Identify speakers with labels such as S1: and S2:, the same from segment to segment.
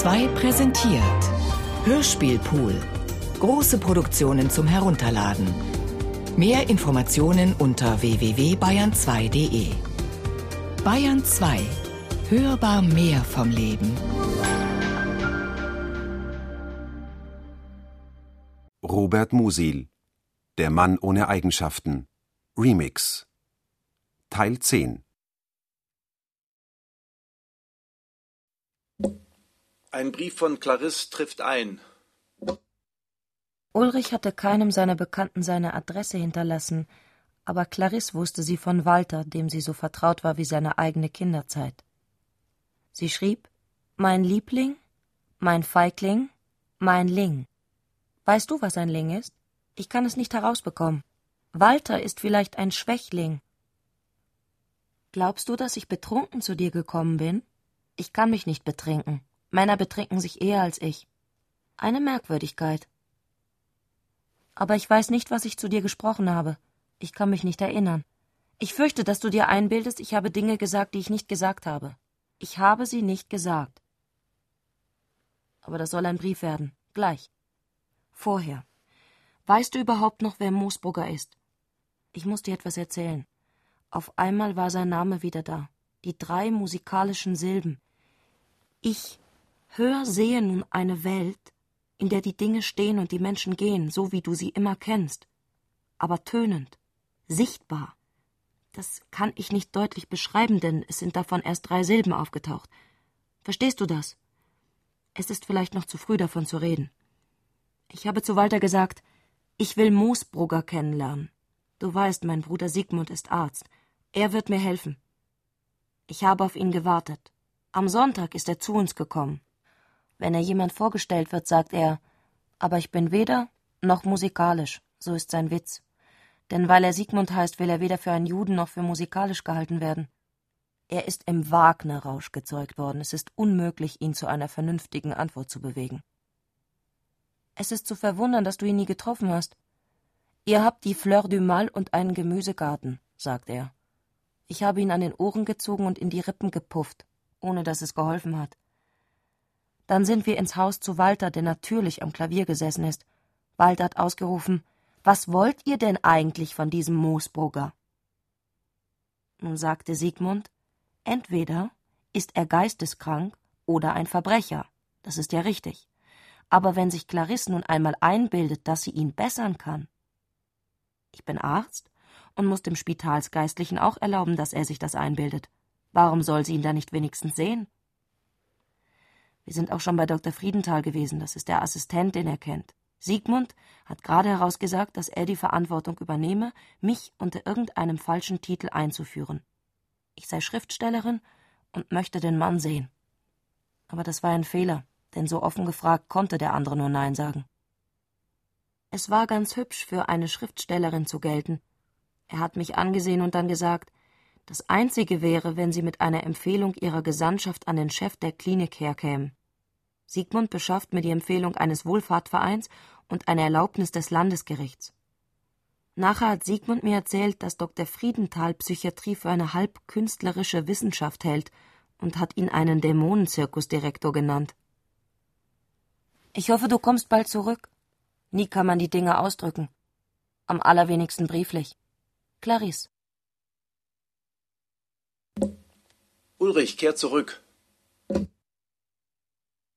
S1: 2 präsentiert Hörspielpool. Große Produktionen zum Herunterladen. Mehr Informationen unter www.bayern2.de. Bayern 2. Hörbar mehr vom Leben.
S2: Robert Musil Der Mann ohne Eigenschaften Remix Teil 10
S3: Ein Brief von Clarisse trifft ein.
S4: Ulrich hatte keinem seiner Bekannten seine Adresse hinterlassen, aber Clarisse wusste sie von Walter, dem sie so vertraut war wie seine eigene Kinderzeit. Sie schrieb Mein Liebling, mein Feigling, mein Ling. Weißt du, was ein Ling ist? Ich kann es nicht herausbekommen. Walter ist vielleicht ein Schwächling. Glaubst du, dass ich betrunken zu dir gekommen bin? Ich kann mich nicht betrinken. Männer betrinken sich eher als ich. Eine Merkwürdigkeit. Aber ich weiß nicht, was ich zu dir gesprochen habe. Ich kann mich nicht erinnern. Ich fürchte, dass du dir einbildest, ich habe Dinge gesagt, die ich nicht gesagt habe. Ich habe sie nicht gesagt. Aber das soll ein Brief werden. Gleich. Vorher. Weißt du überhaupt noch, wer Moosbrugger ist? Ich muss dir etwas erzählen. Auf einmal war sein Name wieder da. Die drei musikalischen Silben. Ich Hör, sehe nun eine Welt, in der die Dinge stehen und die Menschen gehen, so wie du sie immer kennst, aber tönend, sichtbar. Das kann ich nicht deutlich beschreiben, denn es sind davon erst drei Silben aufgetaucht. Verstehst du das? Es ist vielleicht noch zu früh davon zu reden. Ich habe zu Walter gesagt, ich will Moosbrugger kennenlernen. Du weißt, mein Bruder Sigmund ist Arzt. Er wird mir helfen. Ich habe auf ihn gewartet. Am Sonntag ist er zu uns gekommen. Wenn er jemand vorgestellt wird, sagt er, aber ich bin weder noch musikalisch, so ist sein Witz. Denn weil er Sigmund heißt, will er weder für einen Juden noch für musikalisch gehalten werden. Er ist im Wagner-Rausch gezeugt worden. Es ist unmöglich, ihn zu einer vernünftigen Antwort zu bewegen. Es ist zu verwundern, dass du ihn nie getroffen hast. Ihr habt die Fleur du Mal und einen Gemüsegarten, sagt er. Ich habe ihn an den Ohren gezogen und in die Rippen gepufft, ohne dass es geholfen hat. Dann sind wir ins Haus zu Walter, der natürlich am Klavier gesessen ist. Walter hat ausgerufen, was wollt ihr denn eigentlich von diesem Moosbrugger? Nun sagte Siegmund, entweder ist er geisteskrank oder ein Verbrecher. Das ist ja richtig. Aber wenn sich Clarisse nun einmal einbildet, dass sie ihn bessern kann. Ich bin Arzt und muss dem Spitalsgeistlichen auch erlauben, dass er sich das einbildet. Warum soll sie ihn da nicht wenigstens sehen? Wir sind auch schon bei Dr. Friedenthal gewesen, das ist der Assistent, den er kennt. Siegmund hat gerade herausgesagt, dass er die Verantwortung übernehme, mich unter irgendeinem falschen Titel einzuführen. Ich sei Schriftstellerin und möchte den Mann sehen. Aber das war ein Fehler, denn so offen gefragt konnte der andere nur Nein sagen. Es war ganz hübsch, für eine Schriftstellerin zu gelten. Er hat mich angesehen und dann gesagt, das Einzige wäre, wenn sie mit einer Empfehlung ihrer Gesandtschaft an den Chef der Klinik herkämen. Sigmund beschafft mir die Empfehlung eines Wohlfahrtvereins und eine Erlaubnis des Landesgerichts. Nachher hat Sigmund mir erzählt, dass Dr. Friedenthal Psychiatrie für eine halb künstlerische Wissenschaft hält und hat ihn einen Dämonenzirkusdirektor genannt. Ich hoffe, du kommst bald zurück. Nie kann man die Dinge ausdrücken. Am allerwenigsten brieflich. Clarisse.
S3: Ulrich, kehr zurück.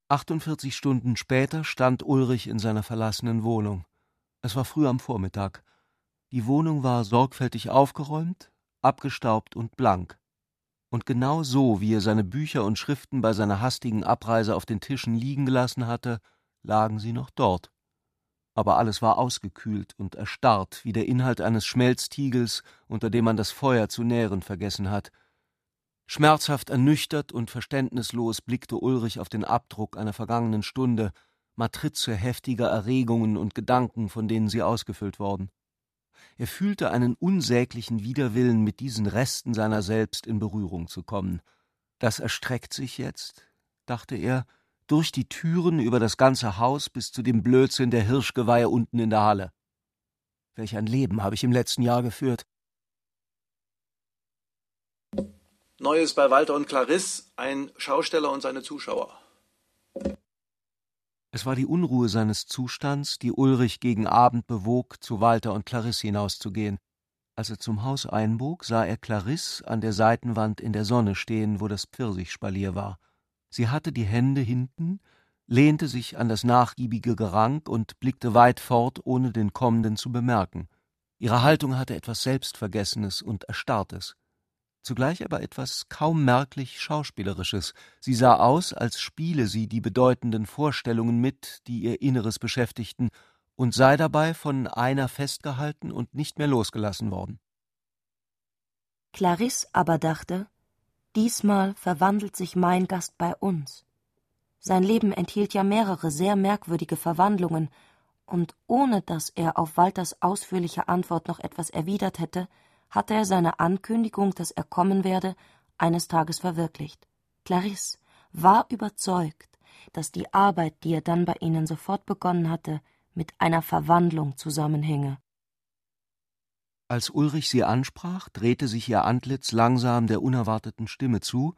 S5: 48 Stunden später stand Ulrich in seiner verlassenen Wohnung. Es war früh am Vormittag. Die Wohnung war sorgfältig aufgeräumt, abgestaubt und blank. Und genau so, wie er seine Bücher und Schriften bei seiner hastigen Abreise auf den Tischen liegen gelassen hatte, lagen sie noch dort. Aber alles war ausgekühlt und erstarrt, wie der Inhalt eines Schmelztiegels, unter dem man das Feuer zu nähren vergessen hat – Schmerzhaft ernüchtert und verständnislos blickte Ulrich auf den Abdruck einer vergangenen Stunde, Matrize heftiger Erregungen und Gedanken, von denen sie ausgefüllt worden. Er fühlte einen unsäglichen Widerwillen, mit diesen Resten seiner selbst in Berührung zu kommen. Das erstreckt sich jetzt, dachte er, durch die Türen über das ganze Haus bis zu dem Blödsinn der Hirschgeweihe unten in der Halle. Welch ein Leben habe ich im letzten Jahr geführt.
S3: Neues bei Walter und Clarisse, ein Schausteller und seine Zuschauer.
S5: Es war die Unruhe seines Zustands, die Ulrich gegen Abend bewog, zu Walter und Clarisse hinauszugehen. Als er zum Haus einbog, sah er Clarisse an der Seitenwand in der Sonne stehen, wo das Pfirsichspalier war. Sie hatte die Hände hinten, lehnte sich an das nachgiebige Gerank und blickte weit fort, ohne den Kommenden zu bemerken. Ihre Haltung hatte etwas Selbstvergessenes und Erstarrtes zugleich aber etwas kaum merklich Schauspielerisches. Sie sah aus, als spiele sie die bedeutenden Vorstellungen mit, die ihr Inneres beschäftigten, und sei dabei von einer festgehalten und nicht mehr losgelassen worden.
S4: Clarisse aber dachte, diesmal verwandelt sich mein Gast bei uns. Sein Leben enthielt ja mehrere sehr merkwürdige Verwandlungen, und ohne dass er auf Walters ausführliche Antwort noch etwas erwidert hätte, hatte er seine Ankündigung, dass er kommen werde, eines Tages verwirklicht. Clarisse war überzeugt, dass die Arbeit, die er dann bei ihnen sofort begonnen hatte, mit einer Verwandlung zusammenhänge.
S5: Als Ulrich sie ansprach, drehte sich ihr Antlitz langsam der unerwarteten Stimme zu,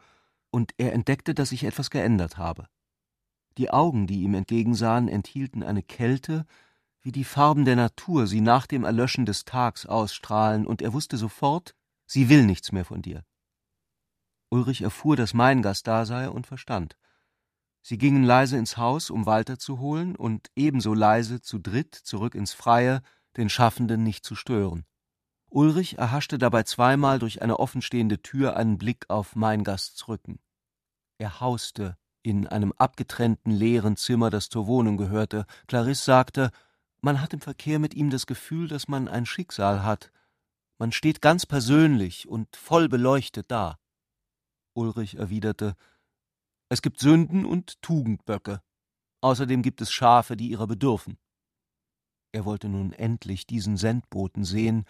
S5: und er entdeckte, dass sich etwas geändert habe. Die Augen, die ihm entgegensahen, enthielten eine Kälte, wie die Farben der Natur sie nach dem Erlöschen des Tags ausstrahlen, und er wusste sofort, sie will nichts mehr von dir. Ulrich erfuhr, dass mein Gast da sei und verstand. Sie gingen leise ins Haus, um Walter zu holen, und ebenso leise zu dritt zurück ins Freie, den Schaffenden nicht zu stören. Ulrich erhaschte dabei zweimal durch eine offenstehende Tür einen Blick auf mein Gasts Rücken. Er hauste in einem abgetrennten leeren Zimmer, das zur Wohnung gehörte. Clarisse sagte, man hat im Verkehr mit ihm das Gefühl, dass man ein Schicksal hat. Man steht ganz persönlich und voll beleuchtet da. Ulrich erwiderte Es gibt Sünden und Tugendböcke. Außerdem gibt es Schafe, die ihrer bedürfen. Er wollte nun endlich diesen Sendboten sehen,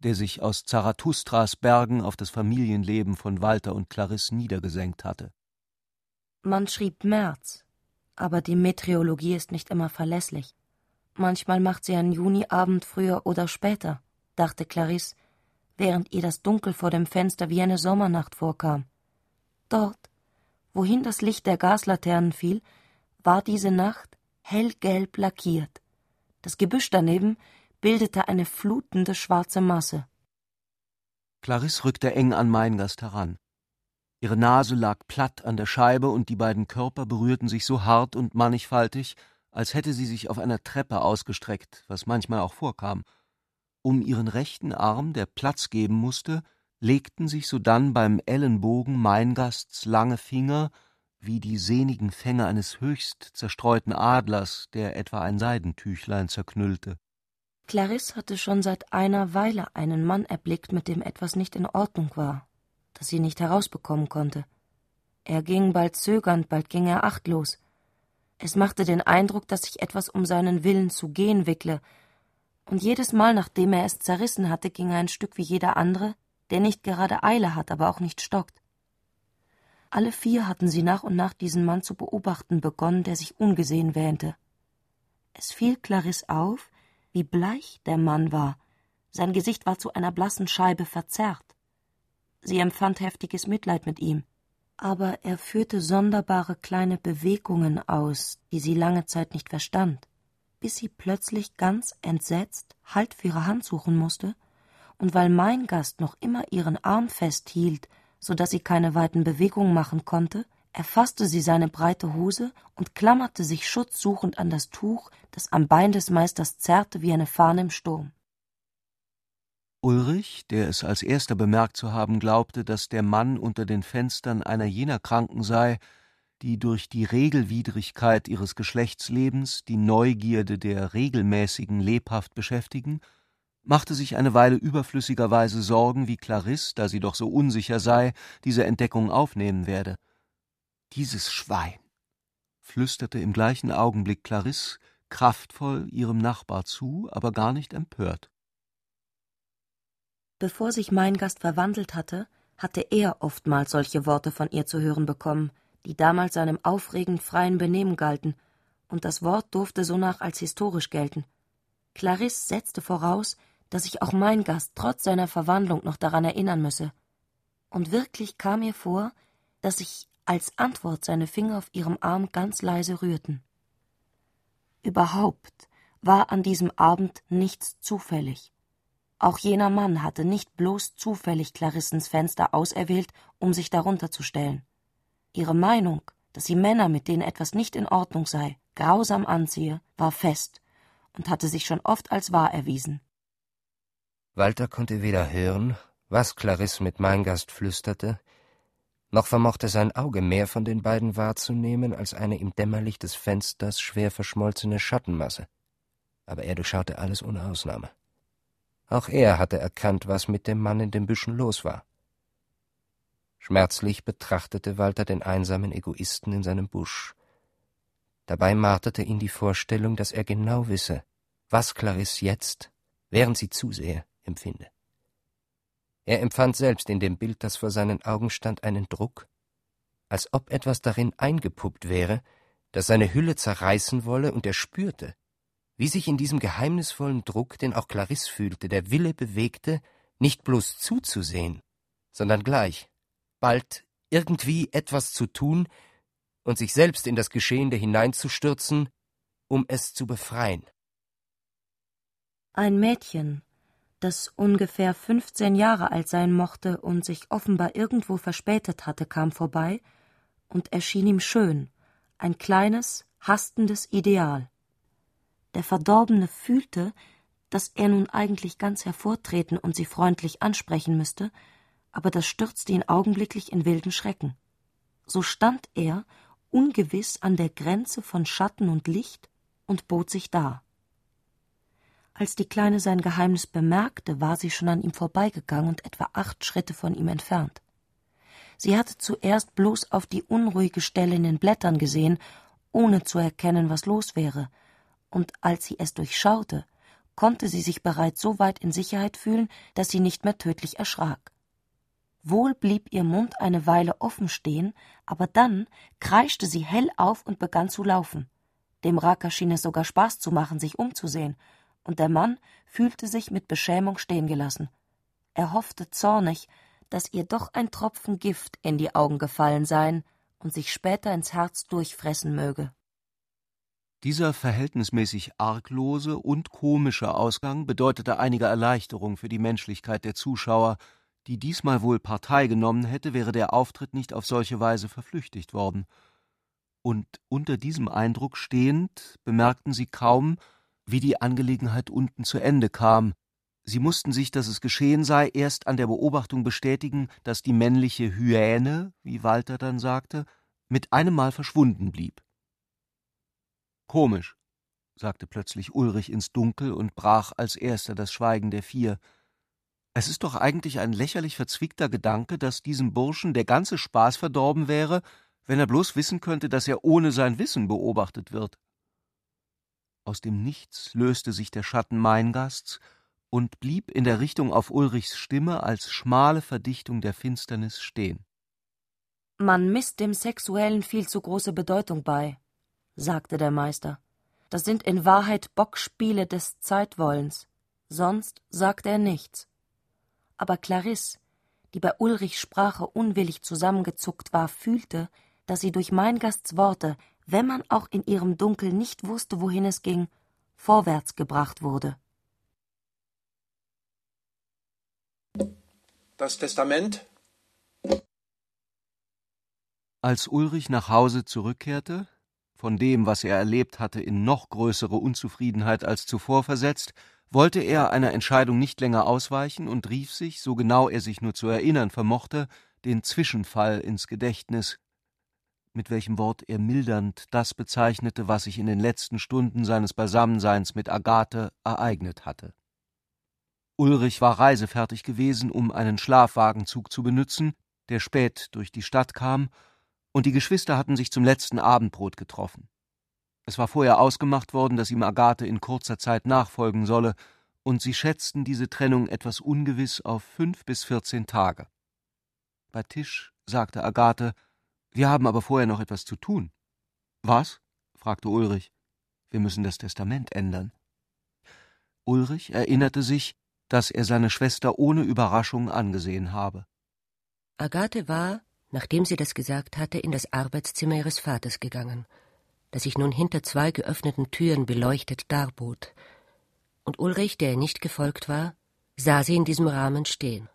S5: der sich aus Zarathustras Bergen auf das Familienleben von Walter und Clarisse niedergesenkt hatte.
S4: Man schrieb März, aber die Meteorologie ist nicht immer verlässlich. Manchmal macht sie einen Juniabend früher oder später, dachte Clarisse, während ihr das Dunkel vor dem Fenster wie eine Sommernacht vorkam. Dort, wohin das Licht der Gaslaternen fiel, war diese Nacht hellgelb lackiert. Das Gebüsch daneben bildete eine flutende schwarze Masse.
S5: Clarisse rückte eng an meinen Gast heran. Ihre Nase lag platt an der Scheibe und die beiden Körper berührten sich so hart und mannigfaltig, als hätte sie sich auf einer Treppe ausgestreckt, was manchmal auch vorkam. Um ihren rechten Arm, der Platz geben musste, legten sich sodann beim Ellenbogen Meingasts lange Finger wie die sehnigen Fänge eines höchst zerstreuten Adlers, der etwa ein Seidentüchlein zerknüllte.
S4: Clarisse hatte schon seit einer Weile einen Mann erblickt, mit dem etwas nicht in Ordnung war, das sie nicht herausbekommen konnte. Er ging bald zögernd, bald ging er achtlos. Es machte den Eindruck, dass sich etwas um seinen Willen zu gehen wickle, und jedes Mal, nachdem er es zerrissen hatte, ging er ein Stück wie jeder andere, der nicht gerade Eile hat, aber auch nicht stockt. Alle vier hatten sie nach und nach diesen Mann zu beobachten begonnen, der sich ungesehen wähnte. Es fiel Clarisse auf, wie bleich der Mann war, sein Gesicht war zu einer blassen Scheibe verzerrt. Sie empfand heftiges Mitleid mit ihm aber er führte sonderbare kleine Bewegungen aus, die sie lange Zeit nicht verstand, bis sie plötzlich ganz entsetzt Halt für ihre Hand suchen musste, und weil mein Gast noch immer ihren Arm festhielt, so dass sie keine weiten Bewegungen machen konnte, erfasste sie seine breite Hose und klammerte sich schutzsuchend an das Tuch, das am Bein des Meisters zerrte wie eine Fahne im Sturm.
S5: Ulrich, der es als erster bemerkt zu haben glaubte, dass der Mann unter den Fenstern einer jener Kranken sei, die durch die Regelwidrigkeit ihres Geschlechtslebens die Neugierde der Regelmäßigen lebhaft beschäftigen, machte sich eine Weile überflüssigerweise Sorgen, wie Clarisse, da sie doch so unsicher sei, diese Entdeckung aufnehmen werde. Dieses Schwein, flüsterte im gleichen Augenblick Clarisse kraftvoll ihrem Nachbar zu, aber gar nicht empört.
S4: Bevor sich mein Gast verwandelt hatte, hatte er oftmals solche Worte von ihr zu hören bekommen, die damals seinem aufregend freien Benehmen galten, und das Wort durfte sonach als historisch gelten. Clarisse setzte voraus, dass sich auch mein Gast trotz seiner Verwandlung noch daran erinnern müsse. Und wirklich kam ihr vor, dass sich als Antwort seine Finger auf ihrem Arm ganz leise rührten. Überhaupt war an diesem Abend nichts zufällig. Auch jener Mann hatte nicht bloß zufällig Clarissens Fenster auserwählt, um sich darunter zu stellen. Ihre Meinung, dass sie Männer, mit denen etwas nicht in Ordnung sei, grausam anziehe, war fest und hatte sich schon oft als wahr erwiesen.
S6: Walter konnte weder hören, was Clarisse mit Meingast flüsterte, noch vermochte sein Auge mehr von den beiden wahrzunehmen als eine im Dämmerlicht des Fensters schwer verschmolzene Schattenmasse. Aber er durchschaute alles ohne Ausnahme. Auch er hatte erkannt, was mit dem Mann in den Büschen los war. Schmerzlich betrachtete Walter den einsamen Egoisten in seinem Busch. Dabei marterte ihn die Vorstellung, dass er genau wisse, was Clarisse jetzt, während sie zusehe, empfinde. Er empfand selbst in dem Bild, das vor seinen Augen stand, einen Druck, als ob etwas darin eingepuppt wäre, das seine Hülle zerreißen wolle, und er spürte, wie sich in diesem geheimnisvollen Druck, den auch Clarisse fühlte, der Wille bewegte, nicht bloß zuzusehen, sondern gleich, bald irgendwie etwas zu tun und sich selbst in das Geschehene hineinzustürzen, um es zu befreien.
S4: Ein Mädchen, das ungefähr fünfzehn Jahre alt sein mochte und sich offenbar irgendwo verspätet hatte, kam vorbei und erschien ihm schön, ein kleines, hastendes Ideal. Der Verdorbene fühlte, dass er nun eigentlich ganz hervortreten und sie freundlich ansprechen müsste, aber das stürzte ihn augenblicklich in wilden Schrecken. So stand er, ungewiss an der Grenze von Schatten und Licht, und bot sich dar. Als die Kleine sein Geheimnis bemerkte, war sie schon an ihm vorbeigegangen und etwa acht Schritte von ihm entfernt. Sie hatte zuerst bloß auf die unruhige Stelle in den Blättern gesehen, ohne zu erkennen, was los wäre, und als sie es durchschaute, konnte sie sich bereits so weit in Sicherheit fühlen, dass sie nicht mehr tödlich erschrak. Wohl blieb ihr Mund eine Weile offen stehen, aber dann kreischte sie hell auf und begann zu laufen. Dem Raka schien es sogar Spaß zu machen, sich umzusehen, und der Mann fühlte sich mit Beschämung stehen gelassen. Er hoffte zornig, dass ihr doch ein Tropfen Gift in die Augen gefallen seien und sich später ins Herz durchfressen möge.
S5: Dieser verhältnismäßig arglose und komische Ausgang bedeutete einige Erleichterung für die Menschlichkeit der Zuschauer, die diesmal wohl Partei genommen hätte, wäre der Auftritt nicht auf solche Weise verflüchtigt worden. Und unter diesem Eindruck stehend bemerkten sie kaum, wie die Angelegenheit unten zu Ende kam. Sie mussten sich, dass es geschehen sei, erst an der Beobachtung bestätigen, dass die männliche Hyäne, wie Walter dann sagte, mit einem Mal verschwunden blieb. Komisch, sagte plötzlich Ulrich ins Dunkel und brach als erster das Schweigen der vier. Es ist doch eigentlich ein lächerlich verzwickter Gedanke, dass diesem Burschen der ganze Spaß verdorben wäre, wenn er bloß wissen könnte, dass er ohne sein Wissen beobachtet wird. Aus dem Nichts löste sich der Schatten Meingasts und blieb in der Richtung auf Ulrichs Stimme als schmale Verdichtung der Finsternis stehen.
S4: Man misst dem Sexuellen viel zu große Bedeutung bei, sagte der Meister. Das sind in Wahrheit Bockspiele des Zeitwollens. Sonst sagt er nichts. Aber Clarisse, die bei Ulrichs Sprache unwillig zusammengezuckt war, fühlte, dass sie durch Meingasts Worte wenn man auch in ihrem Dunkel nicht wusste, wohin es ging, vorwärts gebracht wurde.
S3: Das Testament?
S5: Als Ulrich nach Hause zurückkehrte, von dem, was er erlebt hatte, in noch größere Unzufriedenheit als zuvor versetzt, wollte er einer Entscheidung nicht länger ausweichen und rief sich, so genau er sich nur zu erinnern vermochte, den Zwischenfall ins Gedächtnis, mit welchem Wort er mildernd das bezeichnete, was sich in den letzten Stunden seines Beisammenseins mit Agathe ereignet hatte. Ulrich war reisefertig gewesen, um einen Schlafwagenzug zu benützen, der spät durch die Stadt kam, und die Geschwister hatten sich zum letzten Abendbrot getroffen. Es war vorher ausgemacht worden, dass ihm Agathe in kurzer Zeit nachfolgen solle, und sie schätzten diese Trennung etwas ungewiss auf fünf bis vierzehn Tage. Bei Tisch sagte Agathe, wir haben aber vorher noch etwas zu tun. Was? fragte Ulrich. Wir müssen das Testament ändern. Ulrich erinnerte sich, dass er seine Schwester ohne Überraschung angesehen habe.
S7: Agathe war, nachdem sie das gesagt hatte, in das Arbeitszimmer ihres Vaters gegangen. das sich nun hinter zwei geöffneten Türen beleuchtet darbot. Und Ulrich, der ihr nicht gefolgt war, sah sie in diesem Rahmen stehen.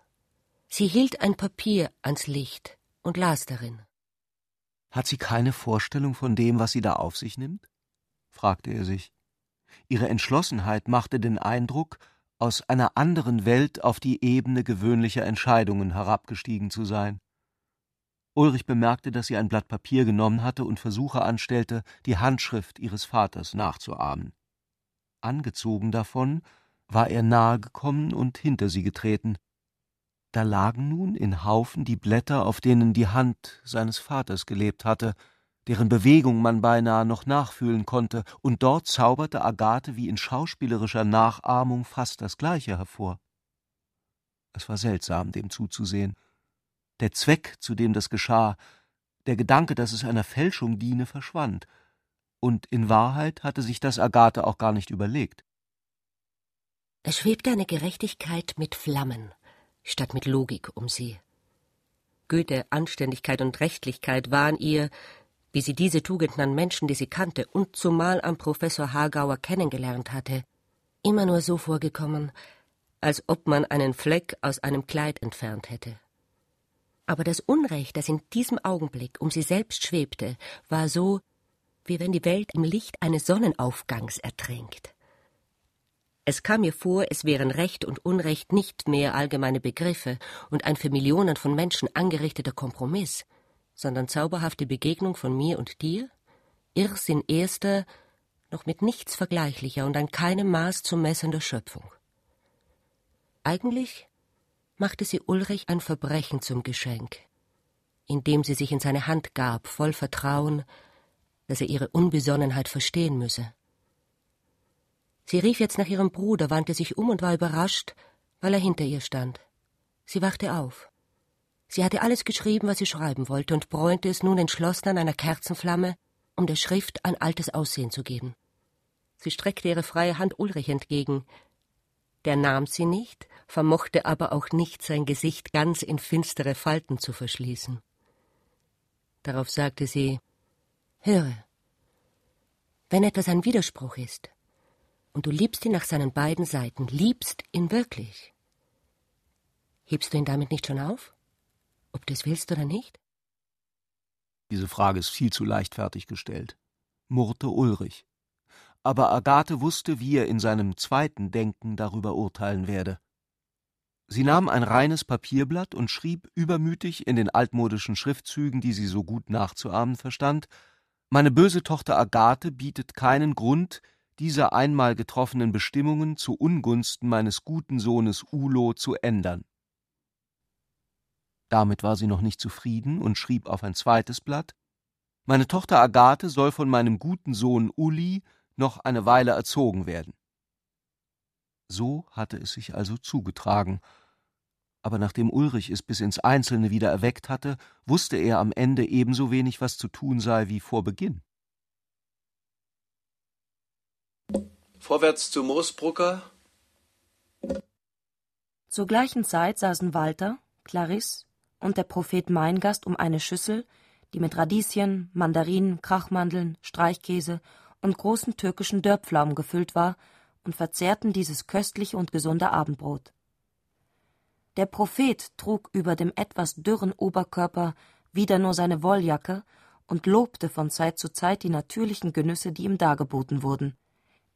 S7: Sie hielt ein Papier ans Licht und las darin.
S5: Hat sie keine Vorstellung von dem, was sie da auf sich nimmt? fragte er sich. Ihre Entschlossenheit machte den Eindruck, aus einer anderen Welt auf die Ebene gewöhnlicher Entscheidungen herabgestiegen zu sein. Ulrich bemerkte, dass sie ein Blatt Papier genommen hatte und Versuche anstellte, die Handschrift ihres Vaters nachzuahmen. Angezogen davon war er nahe gekommen und hinter sie getreten. Da lagen nun in Haufen die Blätter, auf denen die Hand seines Vaters gelebt hatte, deren Bewegung man beinahe noch nachfühlen konnte, und dort zauberte Agathe wie in schauspielerischer Nachahmung fast das Gleiche hervor. Es war seltsam, dem zuzusehen. Der Zweck, zu dem das geschah, der Gedanke, dass es einer Fälschung diene, verschwand, und in Wahrheit hatte sich das Agathe auch gar nicht überlegt.
S7: Es schwebte eine Gerechtigkeit mit Flammen statt mit Logik um sie. Goethe, Anständigkeit und Rechtlichkeit waren ihr wie sie diese Tugenden an Menschen, die sie kannte und zumal am Professor Hagauer kennengelernt hatte, immer nur so vorgekommen, als ob man einen Fleck aus einem Kleid entfernt hätte. Aber das Unrecht, das in diesem Augenblick um sie selbst schwebte, war so, wie wenn die Welt im Licht eines Sonnenaufgangs ertränkt. Es kam mir vor, es wären Recht und Unrecht nicht mehr allgemeine Begriffe und ein für Millionen von Menschen angerichteter Kompromiss, sondern zauberhafte Begegnung von mir und dir, Irrsinn erster, noch mit nichts vergleichlicher und an keinem Maß zu messender Schöpfung. Eigentlich machte sie Ulrich ein Verbrechen zum Geschenk, indem sie sich in seine Hand gab, voll Vertrauen, dass er ihre Unbesonnenheit verstehen müsse. Sie rief jetzt nach ihrem Bruder, wandte sich um und war überrascht, weil er hinter ihr stand. Sie wachte auf. Sie hatte alles geschrieben, was sie schreiben wollte, und bräunte es nun entschlossen an einer Kerzenflamme, um der Schrift ein altes Aussehen zu geben. Sie streckte ihre freie Hand Ulrich entgegen. Der nahm sie nicht, vermochte aber auch nicht, sein Gesicht ganz in finstere Falten zu verschließen. Darauf sagte sie Höre, wenn etwas ein Widerspruch ist, und du liebst ihn nach seinen beiden Seiten, liebst ihn wirklich, hebst du ihn damit nicht schon auf? ob du es willst oder nicht?
S5: Diese Frage ist viel zu leichtfertig gestellt, murrte Ulrich. Aber Agathe wusste, wie er in seinem zweiten Denken darüber urteilen werde. Sie nahm ein reines Papierblatt und schrieb übermütig in den altmodischen Schriftzügen, die sie so gut nachzuahmen verstand, meine böse Tochter Agathe bietet keinen Grund, diese einmal getroffenen Bestimmungen zu Ungunsten meines guten Sohnes Ulo zu ändern. Damit war sie noch nicht zufrieden und schrieb auf ein zweites Blatt Meine Tochter Agathe soll von meinem guten Sohn Uli noch eine Weile erzogen werden. So hatte es sich also zugetragen, aber nachdem Ulrich es bis ins Einzelne wieder erweckt hatte, wusste er am Ende ebenso wenig, was zu tun sei, wie vor Beginn.
S3: Vorwärts zu Moosbrucker.
S4: Zur gleichen Zeit saßen Walter, Clarisse, und der Prophet Meingast um eine Schüssel, die mit Radieschen, Mandarinen, Krachmandeln, Streichkäse und großen türkischen Dörrpflaumen gefüllt war, und verzehrten dieses köstliche und gesunde Abendbrot. Der Prophet trug über dem etwas dürren Oberkörper wieder nur seine Wolljacke und lobte von Zeit zu Zeit die natürlichen Genüsse, die ihm dargeboten wurden.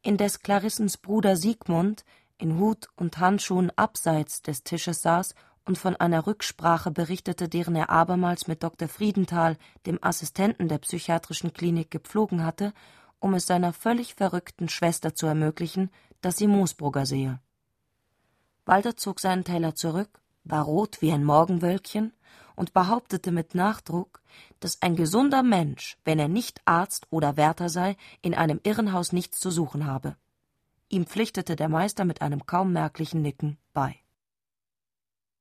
S4: Indes Clarissens Bruder Siegmund in Hut und Handschuhen abseits des Tisches saß und von einer Rücksprache berichtete, deren er abermals mit Dr. Friedenthal, dem Assistenten der psychiatrischen Klinik, gepflogen hatte, um es seiner völlig verrückten Schwester zu ermöglichen, dass sie Moosbrugger sehe. Walter zog seinen Teller zurück, war rot wie ein Morgenwölkchen und behauptete mit Nachdruck, dass ein gesunder Mensch, wenn er nicht Arzt oder Wärter sei, in einem Irrenhaus nichts zu suchen habe. Ihm pflichtete der Meister mit einem kaum merklichen Nicken bei.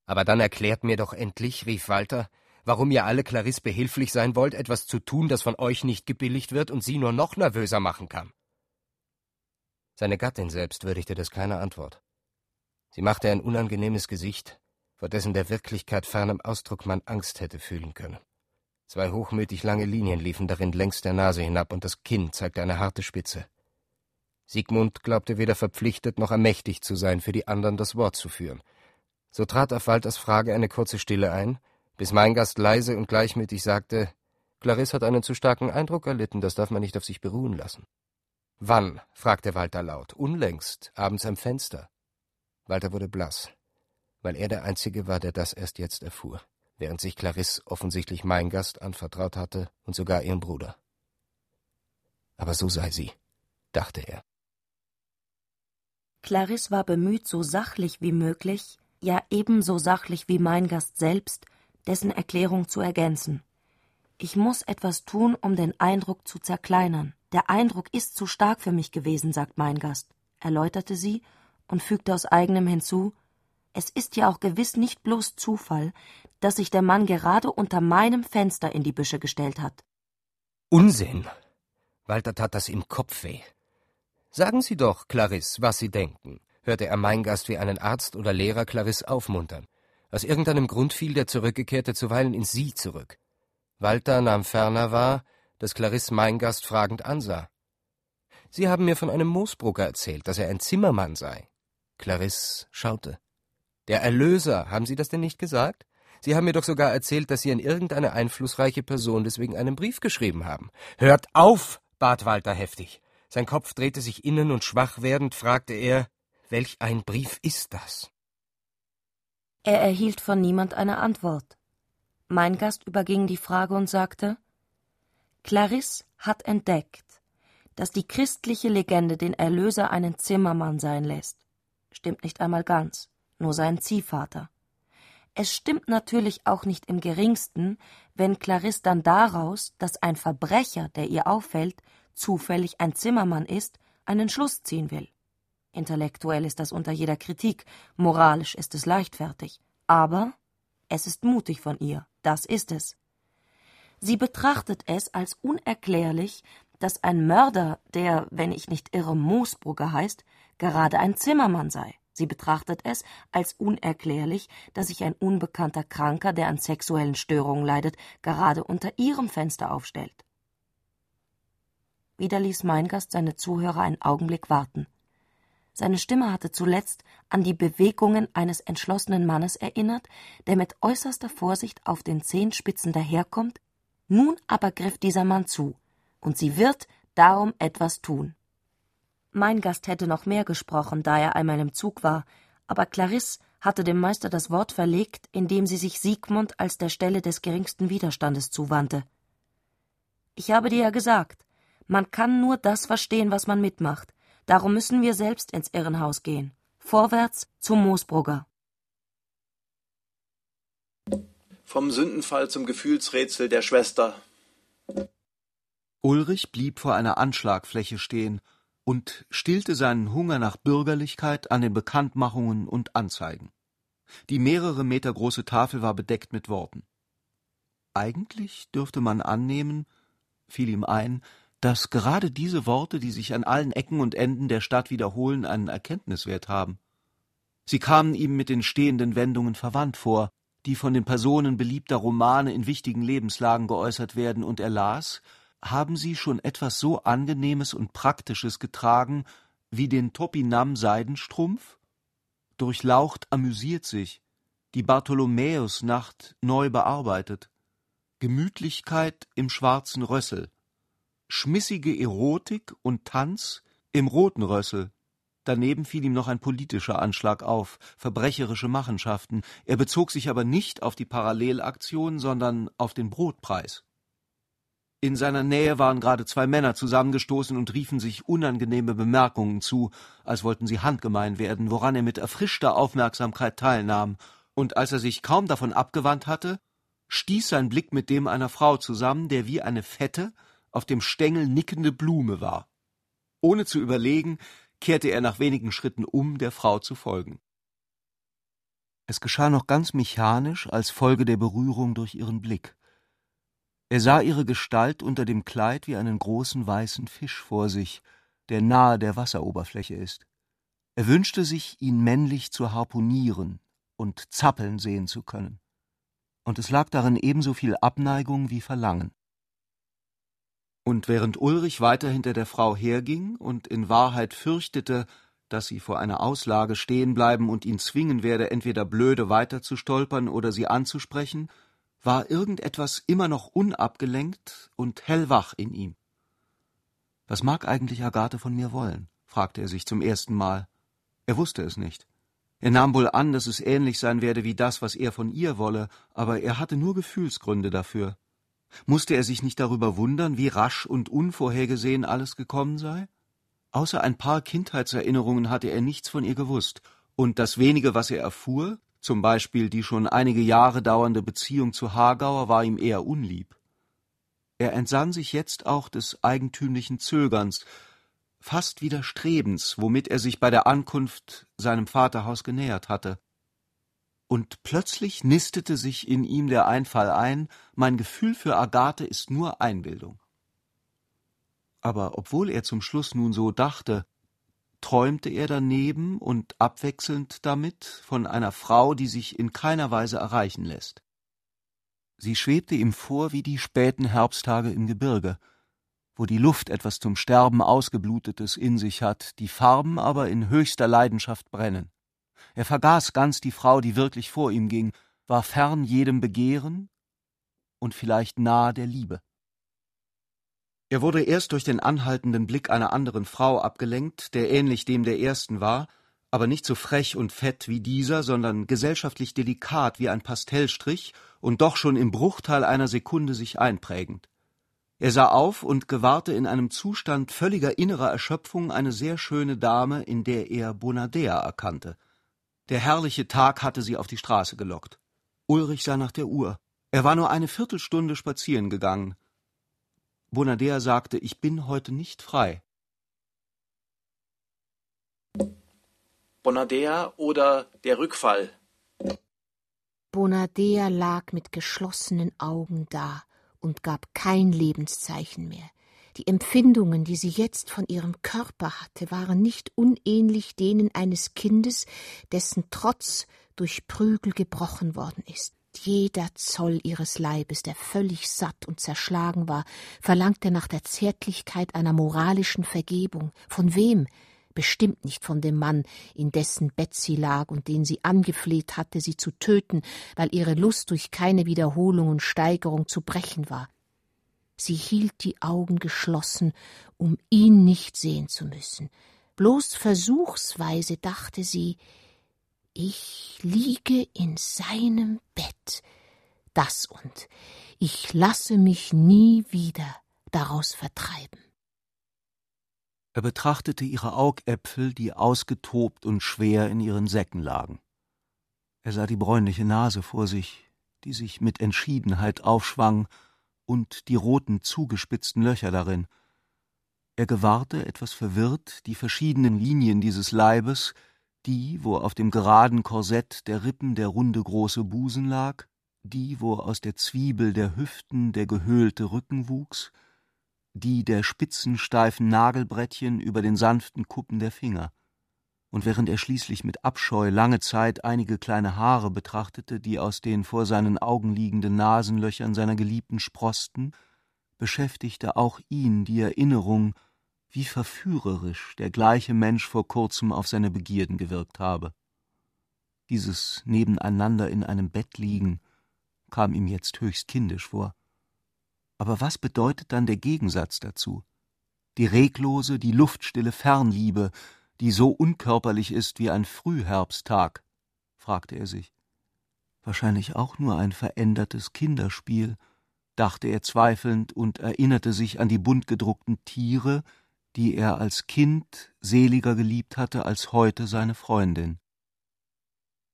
S6: Aber dann erklärt mir doch endlich, rief Walter, warum ihr alle Clarisse behilflich sein wollt, etwas zu tun, das von euch nicht gebilligt wird und sie nur noch nervöser machen kann. Seine Gattin selbst würdigte das keine Antwort. Sie machte ein unangenehmes Gesicht, vor dessen der Wirklichkeit fernem Ausdruck man Angst hätte fühlen können. Zwei hochmütig lange Linien liefen darin längs der Nase hinab, und das Kinn zeigte eine harte Spitze. Siegmund glaubte weder verpflichtet noch ermächtigt zu sein, für die anderen das Wort zu führen. So trat auf Walters Frage eine kurze Stille ein, bis mein Gast leise und gleichmütig sagte, Clarisse hat einen zu starken Eindruck erlitten, das darf man nicht auf sich beruhen lassen. Wann? fragte Walter laut. Unlängst, abends am Fenster. Walter wurde blass, weil er der Einzige war, der das erst jetzt erfuhr, während sich Clarisse offensichtlich mein Gast anvertraut hatte und sogar ihren Bruder. Aber so sei sie, dachte er.
S4: Clarisse war bemüht, so sachlich wie möglich, ja ebenso sachlich wie mein Gast selbst, dessen Erklärung zu ergänzen. Ich muss etwas tun, um den Eindruck zu zerkleinern. Der Eindruck ist zu stark für mich gewesen, sagt mein Gast, erläuterte sie und fügte aus eigenem hinzu Es ist ja auch gewiss nicht bloß Zufall, dass sich der Mann gerade unter meinem Fenster in die Büsche gestellt hat.
S6: Unsinn. Walter tat das im Kopf weh. Sagen Sie doch, Clarisse, was Sie denken, hörte er mein Gast wie einen Arzt oder Lehrer Clarisse aufmuntern. Aus irgendeinem Grund fiel der Zurückgekehrte zuweilen in sie zurück. Walter nahm ferner wahr, dass Clarisse mein Gast fragend ansah. Sie haben mir von einem Moosbrugger erzählt, dass er ein Zimmermann sei. Clarisse schaute. Der Erlöser, haben Sie das denn nicht gesagt? Sie haben mir doch sogar erzählt, dass Sie an irgendeine einflussreiche Person deswegen einen Brief geschrieben haben. Hört auf, bat Walter heftig. Sein Kopf drehte sich innen und schwach werdend fragte er, welch ein Brief ist das?
S4: Er erhielt von niemand eine Antwort. Mein Gast überging die Frage und sagte Clarisse hat entdeckt, dass die christliche Legende den Erlöser einen Zimmermann sein lässt. Stimmt nicht einmal ganz, nur sein Ziehvater. Es stimmt natürlich auch nicht im geringsten, wenn Clarisse dann daraus, dass ein Verbrecher, der ihr auffällt, zufällig ein Zimmermann ist, einen Schluss ziehen will. Intellektuell ist das unter jeder Kritik, moralisch ist es leichtfertig, aber es ist mutig von ihr, das ist es. Sie betrachtet es als unerklärlich, dass ein Mörder, der, wenn ich nicht irre, Moosbrugger heißt, gerade ein Zimmermann sei. Sie betrachtet es als unerklärlich, dass sich ein unbekannter Kranker, der an sexuellen Störungen leidet, gerade unter ihrem Fenster aufstellt. Wieder ließ mein Gast seine Zuhörer einen Augenblick warten. Seine Stimme hatte zuletzt an die Bewegungen eines entschlossenen Mannes erinnert, der mit äußerster Vorsicht auf den Zehenspitzen daherkommt. Nun aber griff dieser Mann zu, und sie wird darum etwas tun. Mein Gast hätte noch mehr gesprochen, da er einmal im Zug war, aber Clarisse hatte dem Meister das Wort verlegt, indem sie sich Siegmund als der Stelle des geringsten Widerstandes zuwandte. Ich habe dir ja gesagt, man kann nur das verstehen, was man mitmacht. Darum müssen wir selbst ins Irrenhaus gehen. Vorwärts zum Moosbrugger.
S3: Vom Sündenfall zum Gefühlsrätsel der Schwester.
S5: Ulrich blieb vor einer Anschlagfläche stehen und stillte seinen Hunger nach Bürgerlichkeit an den Bekanntmachungen und Anzeigen. Die mehrere Meter große Tafel war bedeckt mit Worten. Eigentlich dürfte man annehmen, fiel ihm ein, dass gerade diese Worte, die sich an allen Ecken und Enden der Stadt wiederholen, einen Erkenntniswert haben. Sie kamen ihm mit den stehenden Wendungen verwandt vor, die von den Personen beliebter Romane in wichtigen Lebenslagen geäußert werden, und er las, haben sie schon etwas so Angenehmes und Praktisches getragen wie den Topinam Seidenstrumpf? Durchlaucht amüsiert sich, die Bartholomäusnacht neu bearbeitet, Gemütlichkeit im schwarzen Rössel, schmissige Erotik und Tanz im Roten Rössel. Daneben fiel ihm noch ein politischer Anschlag auf, verbrecherische Machenschaften. Er bezog sich aber nicht auf die Parallelaktion, sondern auf den Brotpreis. In seiner Nähe waren gerade zwei Männer zusammengestoßen und riefen sich unangenehme Bemerkungen zu, als wollten sie handgemein werden, woran er mit erfrischter Aufmerksamkeit teilnahm, und als er sich kaum davon abgewandt hatte, stieß sein Blick mit dem einer Frau zusammen, der wie eine fette, auf dem Stängel nickende Blume war. Ohne zu überlegen, kehrte er nach wenigen Schritten um, der Frau zu folgen. Es geschah noch ganz mechanisch als Folge der Berührung durch ihren Blick. Er sah ihre Gestalt unter dem Kleid wie einen großen weißen Fisch vor sich, der nahe der Wasseroberfläche ist. Er wünschte sich, ihn männlich zu harpunieren und zappeln sehen zu können. und es lag darin ebenso viel Abneigung wie Verlangen. Und während Ulrich weiter hinter der Frau herging und in Wahrheit fürchtete, dass sie vor einer Auslage stehen bleiben und ihn zwingen werde, entweder blöde weiterzustolpern oder sie anzusprechen, war irgendetwas immer noch unabgelenkt und hellwach in ihm. Was mag eigentlich Agathe von mir wollen? fragte er sich zum ersten Mal. Er wusste es nicht. Er nahm wohl an, dass es ähnlich sein werde wie das, was er von ihr wolle, aber er hatte nur Gefühlsgründe dafür. Musste er sich nicht darüber wundern, wie rasch und unvorhergesehen alles gekommen sei? Außer ein paar Kindheitserinnerungen hatte er nichts von ihr gewusst, und das wenige, was er erfuhr, zum Beispiel die schon einige Jahre dauernde Beziehung zu Hagauer, war ihm eher unlieb. Er entsann sich jetzt auch des eigentümlichen Zögerns, fast Widerstrebens, womit er sich bei der Ankunft seinem Vaterhaus genähert hatte. Und plötzlich nistete sich in ihm der Einfall ein, mein Gefühl für Agathe ist nur Einbildung. Aber obwohl er zum Schluss nun so dachte, träumte er daneben und abwechselnd damit von einer Frau, die sich in keiner Weise erreichen lässt. Sie schwebte ihm vor wie die späten Herbsttage im Gebirge, wo die Luft etwas zum Sterben Ausgeblutetes in sich hat, die Farben aber in höchster Leidenschaft brennen. Er vergaß ganz die Frau, die wirklich vor ihm ging, war fern jedem Begehren und vielleicht nahe der Liebe. Er wurde erst durch den anhaltenden Blick einer anderen Frau abgelenkt, der ähnlich dem der ersten war, aber nicht so frech und fett wie dieser, sondern gesellschaftlich delikat wie ein Pastellstrich und doch schon im Bruchteil einer Sekunde sich einprägend. Er sah auf und gewahrte in einem Zustand völliger innerer Erschöpfung eine sehr schöne Dame, in der er Bonadea erkannte. Der herrliche Tag hatte sie auf die Straße gelockt. Ulrich sah nach der Uhr. Er war nur eine Viertelstunde spazieren gegangen. Bonadea sagte, ich bin heute nicht frei.
S3: Bonadea oder der Rückfall.
S8: Bonadea lag mit geschlossenen Augen da und gab kein Lebenszeichen mehr. Die Empfindungen, die sie jetzt von ihrem Körper hatte, waren nicht unähnlich denen eines Kindes, dessen Trotz durch Prügel gebrochen worden ist. Jeder Zoll ihres Leibes, der völlig satt und zerschlagen war, verlangte nach der Zärtlichkeit einer moralischen Vergebung. Von wem? Bestimmt nicht von dem Mann, in dessen Bett sie lag und den sie angefleht hatte, sie zu töten, weil ihre Lust durch keine Wiederholung und Steigerung zu brechen war. Sie hielt die Augen geschlossen, um ihn nicht sehen zu müssen. Bloß versuchsweise dachte sie, ich liege in seinem Bett. Das und ich lasse mich nie wieder daraus vertreiben.
S5: Er betrachtete ihre Augäpfel, die ausgetobt und schwer in ihren Säcken lagen. Er sah die bräunliche Nase vor sich, die sich mit Entschiedenheit aufschwang, und die roten zugespitzten Löcher darin. Er gewahrte, etwas verwirrt, die verschiedenen Linien dieses Leibes, die, wo auf dem geraden Korsett der Rippen der runde große Busen lag, die, wo aus der Zwiebel der Hüften der gehöhlte Rücken wuchs, die der spitzen, steifen Nagelbrettchen über den sanften Kuppen der Finger. Und während er schließlich mit Abscheu lange Zeit einige kleine Haare betrachtete, die aus den vor seinen Augen liegenden Nasenlöchern seiner Geliebten sproßten, beschäftigte auch ihn die Erinnerung, wie verführerisch der gleiche Mensch vor kurzem auf seine Begierden gewirkt habe. Dieses Nebeneinander in einem Bett liegen kam ihm jetzt höchst kindisch vor. Aber was bedeutet dann der Gegensatz dazu? Die reglose, die luftstille Fernliebe, die so unkörperlich ist wie ein Frühherbsttag, fragte er sich. Wahrscheinlich auch nur ein verändertes Kinderspiel, dachte er zweifelnd und erinnerte sich an die bunt gedruckten Tiere, die er als Kind seliger geliebt hatte als heute seine Freundin.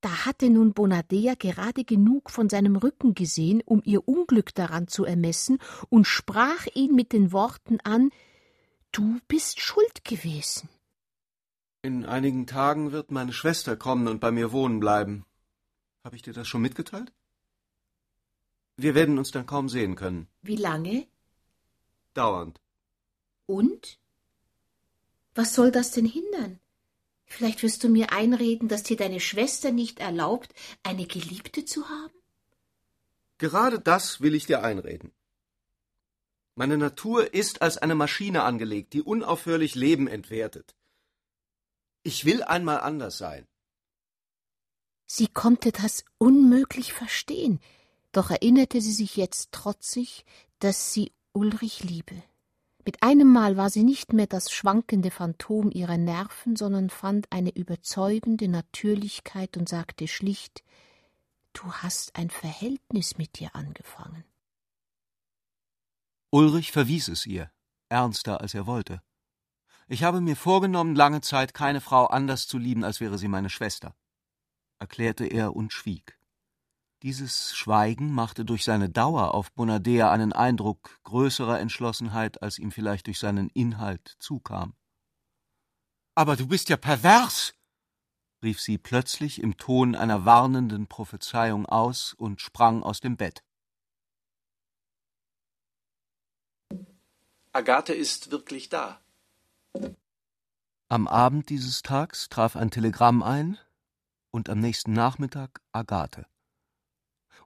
S8: Da hatte nun Bonadea gerade genug von seinem Rücken gesehen, um ihr Unglück daran zu ermessen, und sprach ihn mit den Worten an Du bist schuld gewesen.
S5: In einigen Tagen wird meine Schwester kommen und bei mir wohnen bleiben. Habe ich dir das schon mitgeteilt? Wir werden uns dann kaum sehen können.
S8: Wie lange?
S5: Dauernd.
S8: Und? Was soll das denn hindern? Vielleicht wirst du mir einreden, dass dir deine Schwester nicht erlaubt, eine Geliebte zu haben?
S5: Gerade das will ich dir einreden. Meine Natur ist als eine Maschine angelegt, die unaufhörlich Leben entwertet. Ich will einmal anders sein.
S8: Sie konnte das unmöglich verstehen, doch erinnerte sie sich jetzt trotzig, dass sie Ulrich liebe. Mit einem Mal war sie nicht mehr das schwankende Phantom ihrer Nerven, sondern fand eine überzeugende Natürlichkeit und sagte schlicht Du hast ein Verhältnis mit dir angefangen.
S5: Ulrich verwies es ihr, ernster als er wollte. Ich habe mir vorgenommen, lange Zeit keine Frau anders zu lieben, als wäre sie meine Schwester, erklärte er und schwieg. Dieses Schweigen machte durch seine Dauer auf Bonadea einen Eindruck größerer Entschlossenheit, als ihm vielleicht durch seinen Inhalt zukam. Aber du bist ja pervers, rief sie plötzlich im Ton einer warnenden Prophezeiung aus und sprang aus dem Bett.
S3: Agathe ist wirklich da.
S5: Am Abend dieses Tags traf ein Telegramm ein und am nächsten Nachmittag Agathe.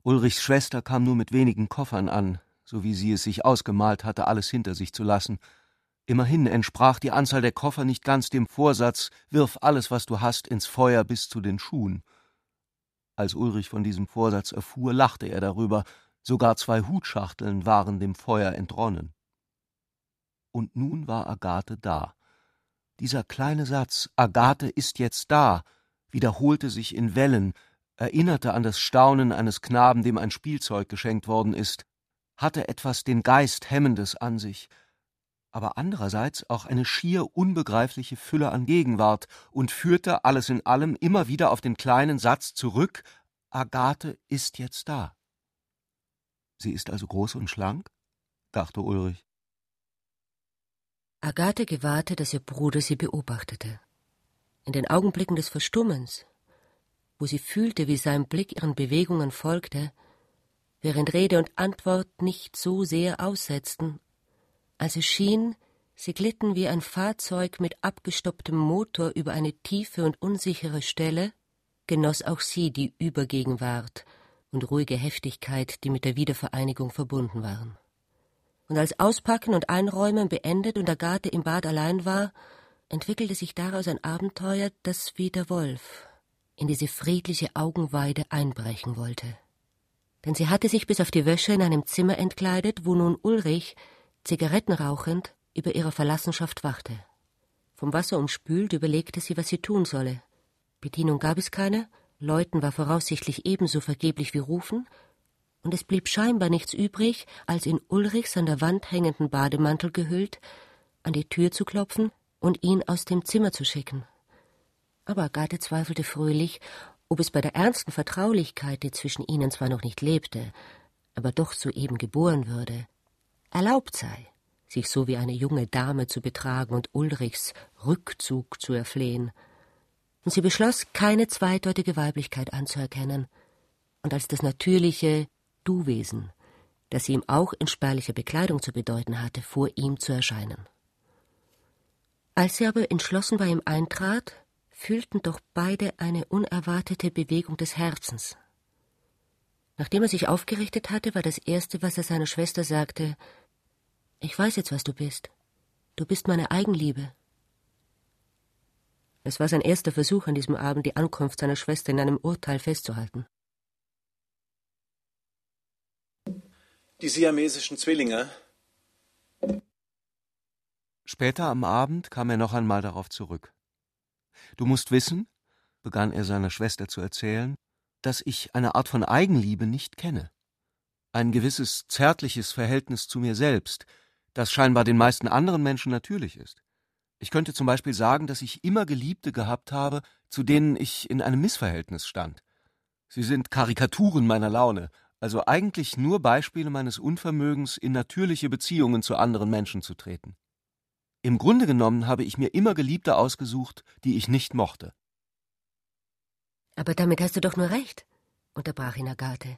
S5: Ulrichs Schwester kam nur mit wenigen Koffern an, so wie sie es sich ausgemalt hatte, alles hinter sich zu lassen. Immerhin entsprach die Anzahl der Koffer nicht ganz dem Vorsatz, wirf alles, was du hast, ins Feuer bis zu den Schuhen. Als Ulrich von diesem Vorsatz erfuhr, lachte er darüber, sogar zwei Hutschachteln waren dem Feuer entronnen. Und nun war Agathe da. Dieser kleine Satz, Agathe ist jetzt da, wiederholte sich in Wellen, erinnerte an das Staunen eines Knaben, dem ein Spielzeug geschenkt worden ist, hatte etwas den Geist Hemmendes an sich, aber andererseits auch eine schier unbegreifliche Fülle an Gegenwart und führte alles in allem immer wieder auf den kleinen Satz zurück, Agathe ist jetzt da. Sie ist also groß und schlank? dachte Ulrich.
S7: Agathe gewahrte, dass ihr Bruder sie beobachtete. In den Augenblicken des Verstummens, wo sie fühlte, wie sein Blick ihren Bewegungen folgte, während Rede und Antwort nicht so sehr aussetzten, als es schien, sie glitten wie ein Fahrzeug mit abgestopptem Motor über eine tiefe und unsichere Stelle, genoss auch sie die Übergegenwart und ruhige Heftigkeit, die mit der Wiedervereinigung verbunden waren und als Auspacken und Einräumen beendet und Agathe im Bad allein war, entwickelte sich daraus ein Abenteuer, das wie der Wolf in diese friedliche Augenweide einbrechen wollte. Denn sie hatte sich bis auf die Wäsche in einem Zimmer entkleidet, wo nun Ulrich, Zigaretten rauchend, über ihre Verlassenschaft wachte. Vom Wasser umspült überlegte sie, was sie tun solle. Bedienung gab es keine, Läuten war voraussichtlich ebenso vergeblich wie Rufen, und es blieb scheinbar nichts übrig, als in Ulrichs an der Wand hängenden Bademantel gehüllt, an die Tür zu klopfen und ihn aus dem Zimmer zu schicken. Aber Agathe zweifelte fröhlich, ob es bei der ernsten Vertraulichkeit, die zwischen ihnen zwar noch nicht lebte, aber doch soeben geboren würde, erlaubt sei, sich so wie eine junge Dame zu betragen und Ulrichs Rückzug zu erflehen. Und sie beschloss, keine zweideutige Weiblichkeit anzuerkennen und als das natürliche, Du-Wesen, das sie ihm auch in spärlicher Bekleidung zu bedeuten hatte, vor ihm zu erscheinen. Als sie aber entschlossen bei ihm eintrat, fühlten doch beide eine unerwartete Bewegung des Herzens. Nachdem er sich aufgerichtet hatte, war das Erste, was er seiner Schwester sagte Ich weiß jetzt, was du bist. Du bist meine Eigenliebe. Es war sein erster Versuch an diesem Abend, die Ankunft seiner Schwester in einem Urteil festzuhalten.
S3: Die siamesischen Zwillinge.
S5: Später am Abend kam er noch einmal darauf zurück. Du musst wissen, begann er seiner Schwester zu erzählen, dass ich eine Art von Eigenliebe nicht kenne. Ein gewisses zärtliches Verhältnis zu mir selbst, das scheinbar den meisten anderen Menschen natürlich ist. Ich könnte zum Beispiel sagen, dass ich immer Geliebte gehabt habe, zu denen ich in einem Missverhältnis stand. Sie sind Karikaturen meiner Laune, also eigentlich nur Beispiele meines Unvermögens, in natürliche Beziehungen zu anderen Menschen zu treten. Im Grunde genommen habe ich mir immer Geliebte ausgesucht, die ich nicht mochte.
S7: Aber damit hast du doch nur recht, unterbrach ihn Agathe.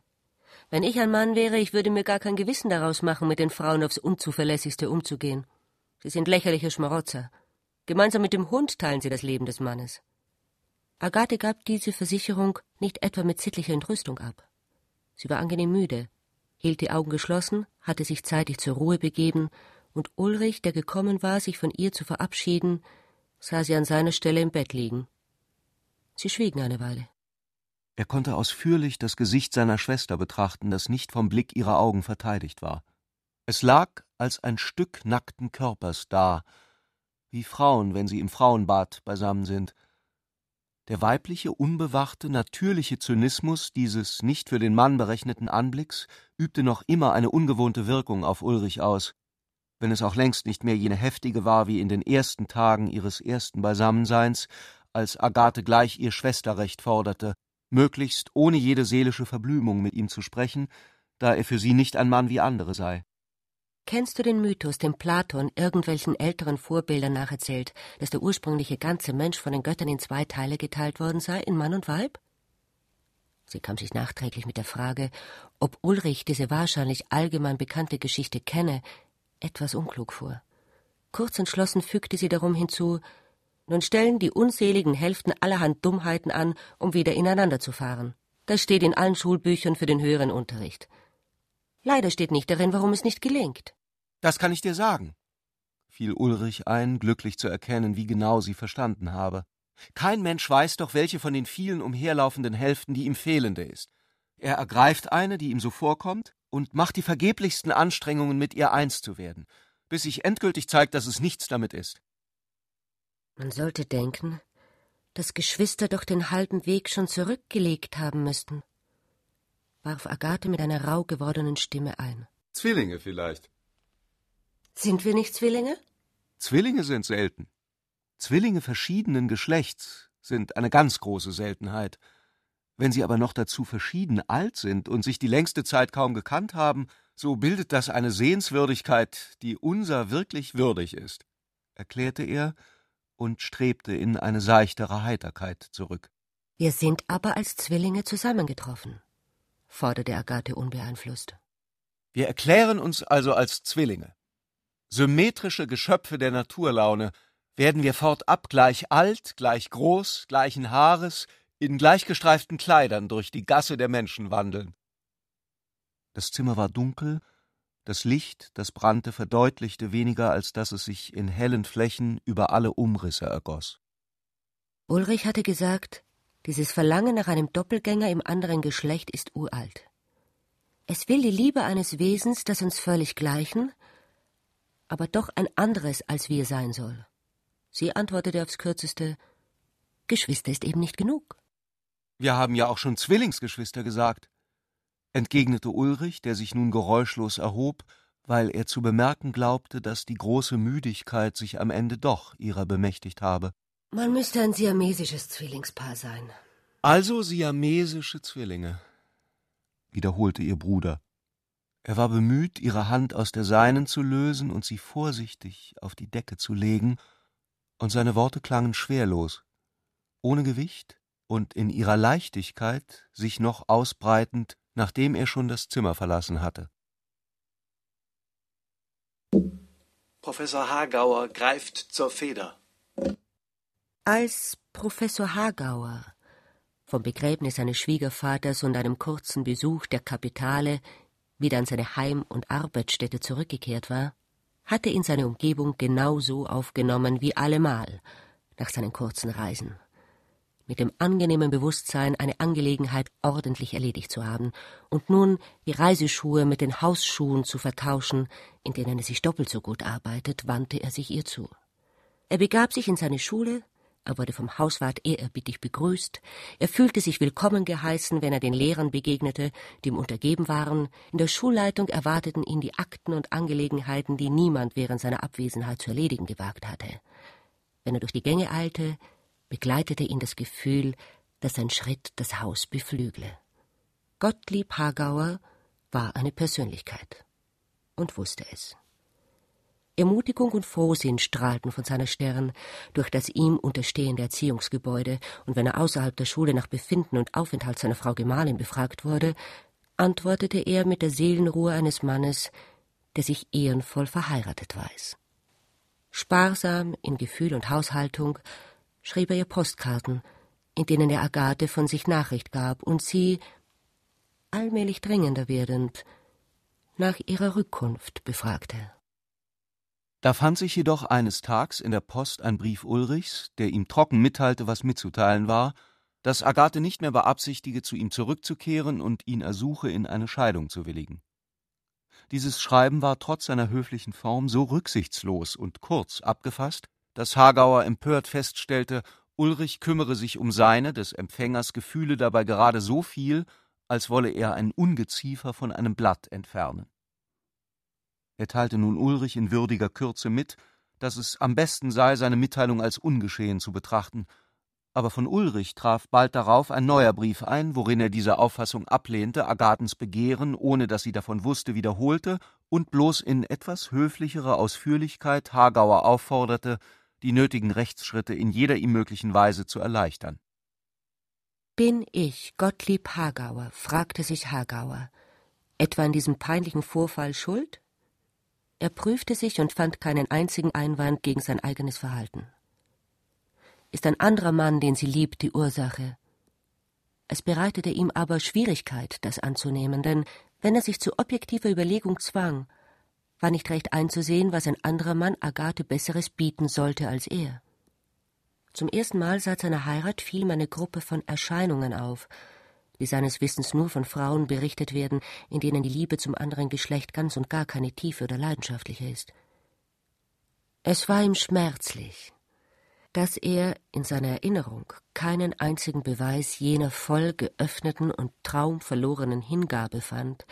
S7: Wenn ich ein Mann wäre, ich würde mir gar kein Gewissen daraus machen, mit den Frauen aufs Unzuverlässigste umzugehen. Sie sind lächerliche Schmarotzer. Gemeinsam mit dem Hund teilen sie das Leben des Mannes. Agathe gab diese Versicherung nicht etwa mit sittlicher Entrüstung ab. Sie war angenehm müde, hielt die Augen geschlossen, hatte sich zeitig zur Ruhe begeben, und Ulrich, der gekommen war, sich von ihr zu verabschieden, sah sie an seiner Stelle im Bett liegen. Sie schwiegen eine Weile.
S5: Er konnte ausführlich das Gesicht seiner Schwester betrachten, das nicht vom Blick ihrer Augen verteidigt war. Es lag als ein Stück nackten Körpers da, wie Frauen, wenn sie im Frauenbad beisammen sind. Der weibliche, unbewachte, natürliche Zynismus dieses nicht für den Mann berechneten Anblicks übte noch immer eine ungewohnte Wirkung auf Ulrich aus, wenn es auch längst nicht mehr jene heftige war wie in den ersten Tagen ihres ersten Beisammenseins, als Agathe gleich ihr Schwesterrecht forderte, möglichst ohne jede seelische Verblümung mit ihm zu sprechen, da er für sie nicht ein Mann wie andere sei.
S7: Kennst du den Mythos, den Platon irgendwelchen älteren Vorbildern nacherzählt, dass der ursprüngliche ganze Mensch von den Göttern in zwei Teile geteilt worden sei, in Mann und Weib? Sie kam sich nachträglich mit der Frage, ob Ulrich diese wahrscheinlich allgemein bekannte Geschichte kenne, etwas unklug vor. Kurz entschlossen fügte sie darum hinzu, nun stellen die unzähligen Hälften allerhand Dummheiten an, um wieder ineinander zu fahren. Das steht in allen Schulbüchern für den höheren Unterricht. Leider steht nicht darin, warum es nicht gelingt.
S5: Das kann ich dir sagen, fiel Ulrich ein, glücklich zu erkennen, wie genau sie verstanden habe. Kein Mensch weiß doch, welche von den vielen umherlaufenden Hälften die ihm fehlende ist. Er ergreift eine, die ihm so vorkommt, und macht die vergeblichsten Anstrengungen, mit ihr eins zu werden, bis sich endgültig zeigt, dass es nichts damit ist.
S7: Man sollte denken, dass Geschwister doch den halben Weg schon zurückgelegt haben müssten warf Agathe mit einer rau gewordenen Stimme ein.
S9: Zwillinge vielleicht.
S7: Sind wir nicht Zwillinge?
S5: Zwillinge sind selten. Zwillinge verschiedenen Geschlechts sind eine ganz große Seltenheit. Wenn sie aber noch dazu verschieden alt sind und sich die längste Zeit kaum gekannt haben, so bildet das eine Sehenswürdigkeit, die unser wirklich würdig ist, erklärte er und strebte in eine seichtere Heiterkeit zurück.
S7: Wir sind aber als Zwillinge zusammengetroffen forderte Agathe unbeeinflusst.
S5: Wir erklären uns also als Zwillinge. Symmetrische Geschöpfe der Naturlaune werden wir fortab gleich alt, gleich groß, gleichen Haares, in gleichgestreiften Kleidern durch die Gasse der Menschen wandeln. Das Zimmer war dunkel, das Licht, das brannte, verdeutlichte weniger, als dass es sich in hellen Flächen über alle Umrisse ergoss.
S7: Ulrich hatte gesagt, dieses Verlangen nach einem Doppelgänger im anderen Geschlecht ist uralt. Es will die Liebe eines Wesens, das uns völlig gleichen, aber doch ein anderes als wir sein soll. Sie antwortete aufs kürzeste Geschwister ist eben nicht genug.
S5: Wir haben ja auch schon Zwillingsgeschwister gesagt, entgegnete Ulrich, der sich nun geräuschlos erhob, weil er zu bemerken glaubte, dass die große Müdigkeit sich am Ende doch ihrer bemächtigt habe.
S7: Man müsste ein siamesisches Zwillingspaar sein.
S5: Also siamesische Zwillinge, wiederholte ihr Bruder. Er war bemüht, ihre Hand aus der seinen zu lösen und sie vorsichtig auf die Decke zu legen, und seine Worte klangen schwerlos, ohne Gewicht und in ihrer Leichtigkeit sich noch ausbreitend, nachdem er schon das Zimmer verlassen hatte.
S3: Professor Hagauer greift zur Feder.
S7: Als Professor Hagauer vom Begräbnis seines Schwiegervaters und einem kurzen Besuch der Kapitale wieder an seine Heim- und Arbeitsstätte zurückgekehrt war, hatte ihn seine Umgebung genauso aufgenommen wie allemal nach seinen kurzen Reisen, mit dem angenehmen Bewusstsein, eine Angelegenheit ordentlich erledigt zu haben und nun die Reiseschuhe mit den Hausschuhen zu vertauschen, in denen er sich doppelt so gut arbeitet, wandte er sich ihr zu. Er begab sich in seine Schule, er wurde vom Hauswart ehrerbietig begrüßt. Er fühlte sich willkommen geheißen, wenn er den Lehrern begegnete, die ihm untergeben waren. In der Schulleitung erwarteten ihn die Akten und Angelegenheiten, die niemand während seiner Abwesenheit zu erledigen gewagt hatte. Wenn er durch die Gänge eilte, begleitete ihn das Gefühl, dass sein Schritt das Haus beflügle. Gottlieb Hagauer war eine Persönlichkeit und wusste es. Ermutigung und Frohsinn strahlten von seiner Stirn durch das ihm unterstehende Erziehungsgebäude, und wenn er außerhalb der Schule nach Befinden und Aufenthalt seiner Frau Gemahlin befragt wurde, antwortete er mit der Seelenruhe eines Mannes, der sich ehrenvoll verheiratet weiß. Sparsam in Gefühl und Haushaltung schrieb er ihr Postkarten, in denen er Agathe von sich Nachricht gab und sie, allmählich dringender werdend, nach ihrer Rückkunft befragte.
S5: Da fand sich jedoch eines Tags in der Post ein Brief Ulrichs, der ihm trocken mitteilte, was mitzuteilen war, dass Agathe nicht mehr beabsichtige, zu ihm zurückzukehren und ihn ersuche, in eine Scheidung zu willigen. Dieses Schreiben war trotz seiner höflichen Form so rücksichtslos und kurz abgefasst, dass Hagauer empört feststellte, Ulrich kümmere sich um seine, des Empfängers, Gefühle dabei gerade so viel, als wolle er ein Ungeziefer von einem Blatt entfernen. Er teilte nun Ulrich in würdiger Kürze mit, dass es am besten sei, seine Mitteilung als ungeschehen zu betrachten, aber von Ulrich traf bald darauf ein neuer Brief ein, worin er diese Auffassung ablehnte, Agathens Begehren, ohne dass sie davon wusste, wiederholte und bloß in etwas höflicherer Ausführlichkeit Hagauer aufforderte, die nötigen Rechtsschritte in jeder ihm möglichen Weise zu erleichtern.
S7: Bin ich, Gottlieb Hagauer, fragte sich Hagauer, etwa an diesem peinlichen Vorfall schuld? Er prüfte sich und fand keinen einzigen Einwand gegen sein eigenes Verhalten. Ist ein anderer Mann, den sie liebt, die Ursache? Es bereitete ihm aber Schwierigkeit, das anzunehmen, denn wenn er sich zu objektiver Überlegung zwang, war nicht recht einzusehen, was ein anderer Mann Agathe Besseres bieten sollte als er. Zum ersten Mal seit seiner Heirat fiel ihm eine Gruppe von Erscheinungen auf, die seines Wissens nur von Frauen berichtet werden, in denen die Liebe zum anderen Geschlecht ganz und gar keine tiefe oder leidenschaftliche ist. Es war ihm schmerzlich, dass er in seiner Erinnerung keinen einzigen Beweis jener voll geöffneten und traumverlorenen Hingabe fand,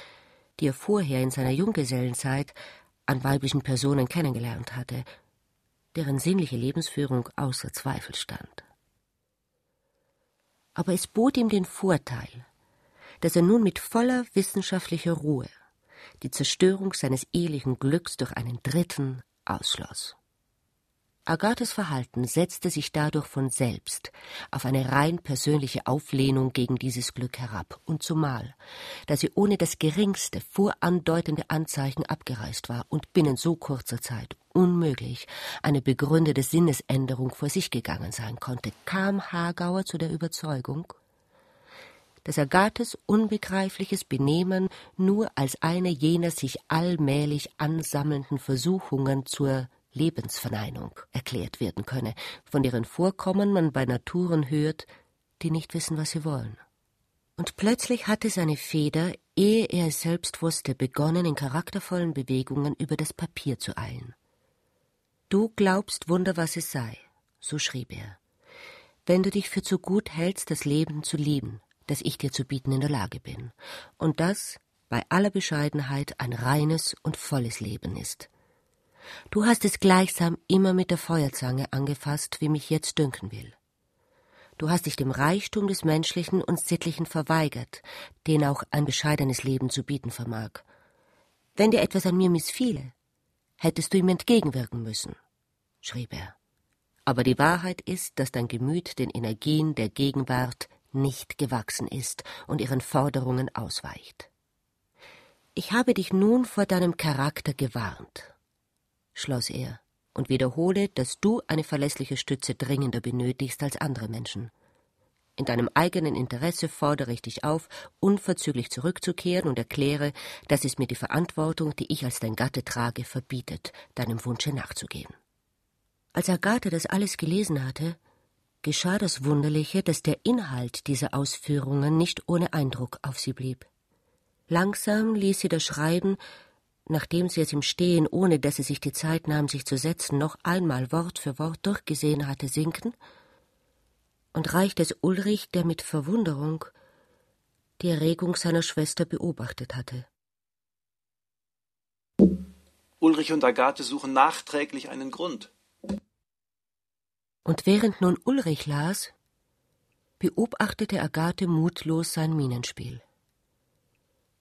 S7: die er vorher in seiner Junggesellenzeit an weiblichen Personen kennengelernt hatte, deren sinnliche Lebensführung außer Zweifel stand aber es bot ihm den Vorteil, dass er nun mit voller wissenschaftlicher Ruhe die Zerstörung seines ehelichen Glücks durch einen Dritten ausschloss. Agathes Verhalten setzte sich dadurch von selbst auf eine rein persönliche Auflehnung gegen dieses Glück herab, und zumal, da sie ohne das geringste vorandeutende Anzeichen abgereist war und binnen so kurzer Zeit unmöglich eine begründete Sinnesänderung vor sich gegangen sein konnte, kam Hagauer zu der Überzeugung, dass Agathes unbegreifliches Benehmen nur als eine jener sich allmählich ansammelnden Versuchungen zur Lebensverneinung erklärt werden könne, von deren Vorkommen man bei Naturen hört, die nicht wissen, was sie wollen. Und plötzlich hatte seine Feder, ehe er es selbst wusste, begonnen, in charaktervollen Bewegungen über das Papier zu eilen. Du glaubst Wunder, was es sei, so schrieb er, wenn du dich für zu gut hältst, das Leben zu lieben, das ich dir zu bieten in der Lage bin, und das bei aller Bescheidenheit ein reines und volles Leben ist, Du hast es gleichsam immer mit der Feuerzange angefasst, wie mich jetzt dünken will. Du hast dich dem Reichtum des Menschlichen und Sittlichen verweigert, den auch ein bescheidenes Leben zu bieten vermag. Wenn dir etwas an mir missfiele, hättest du ihm entgegenwirken müssen, schrieb er. Aber die Wahrheit ist, dass dein Gemüt den Energien der Gegenwart nicht gewachsen ist und ihren Forderungen ausweicht. Ich habe dich nun vor deinem Charakter gewarnt schloss er, und wiederhole, dass du eine verlässliche Stütze dringender benötigst als andere Menschen. In deinem eigenen Interesse fordere ich dich auf, unverzüglich zurückzukehren und erkläre, dass es mir die Verantwortung, die ich als dein Gatte trage, verbietet, deinem Wunsche nachzugehen. Als Agathe das alles gelesen hatte, geschah das Wunderliche, dass der Inhalt dieser Ausführungen nicht ohne Eindruck auf sie blieb. Langsam ließ sie das Schreiben, nachdem sie es im Stehen, ohne dass sie sich die Zeit nahm, sich zu setzen, noch einmal Wort für Wort durchgesehen hatte, sinken, und reichte es Ulrich, der mit Verwunderung die Erregung seiner Schwester beobachtet hatte.
S3: Ulrich und Agathe suchen nachträglich einen Grund.
S7: Und während nun Ulrich las, beobachtete Agathe mutlos sein Mienenspiel.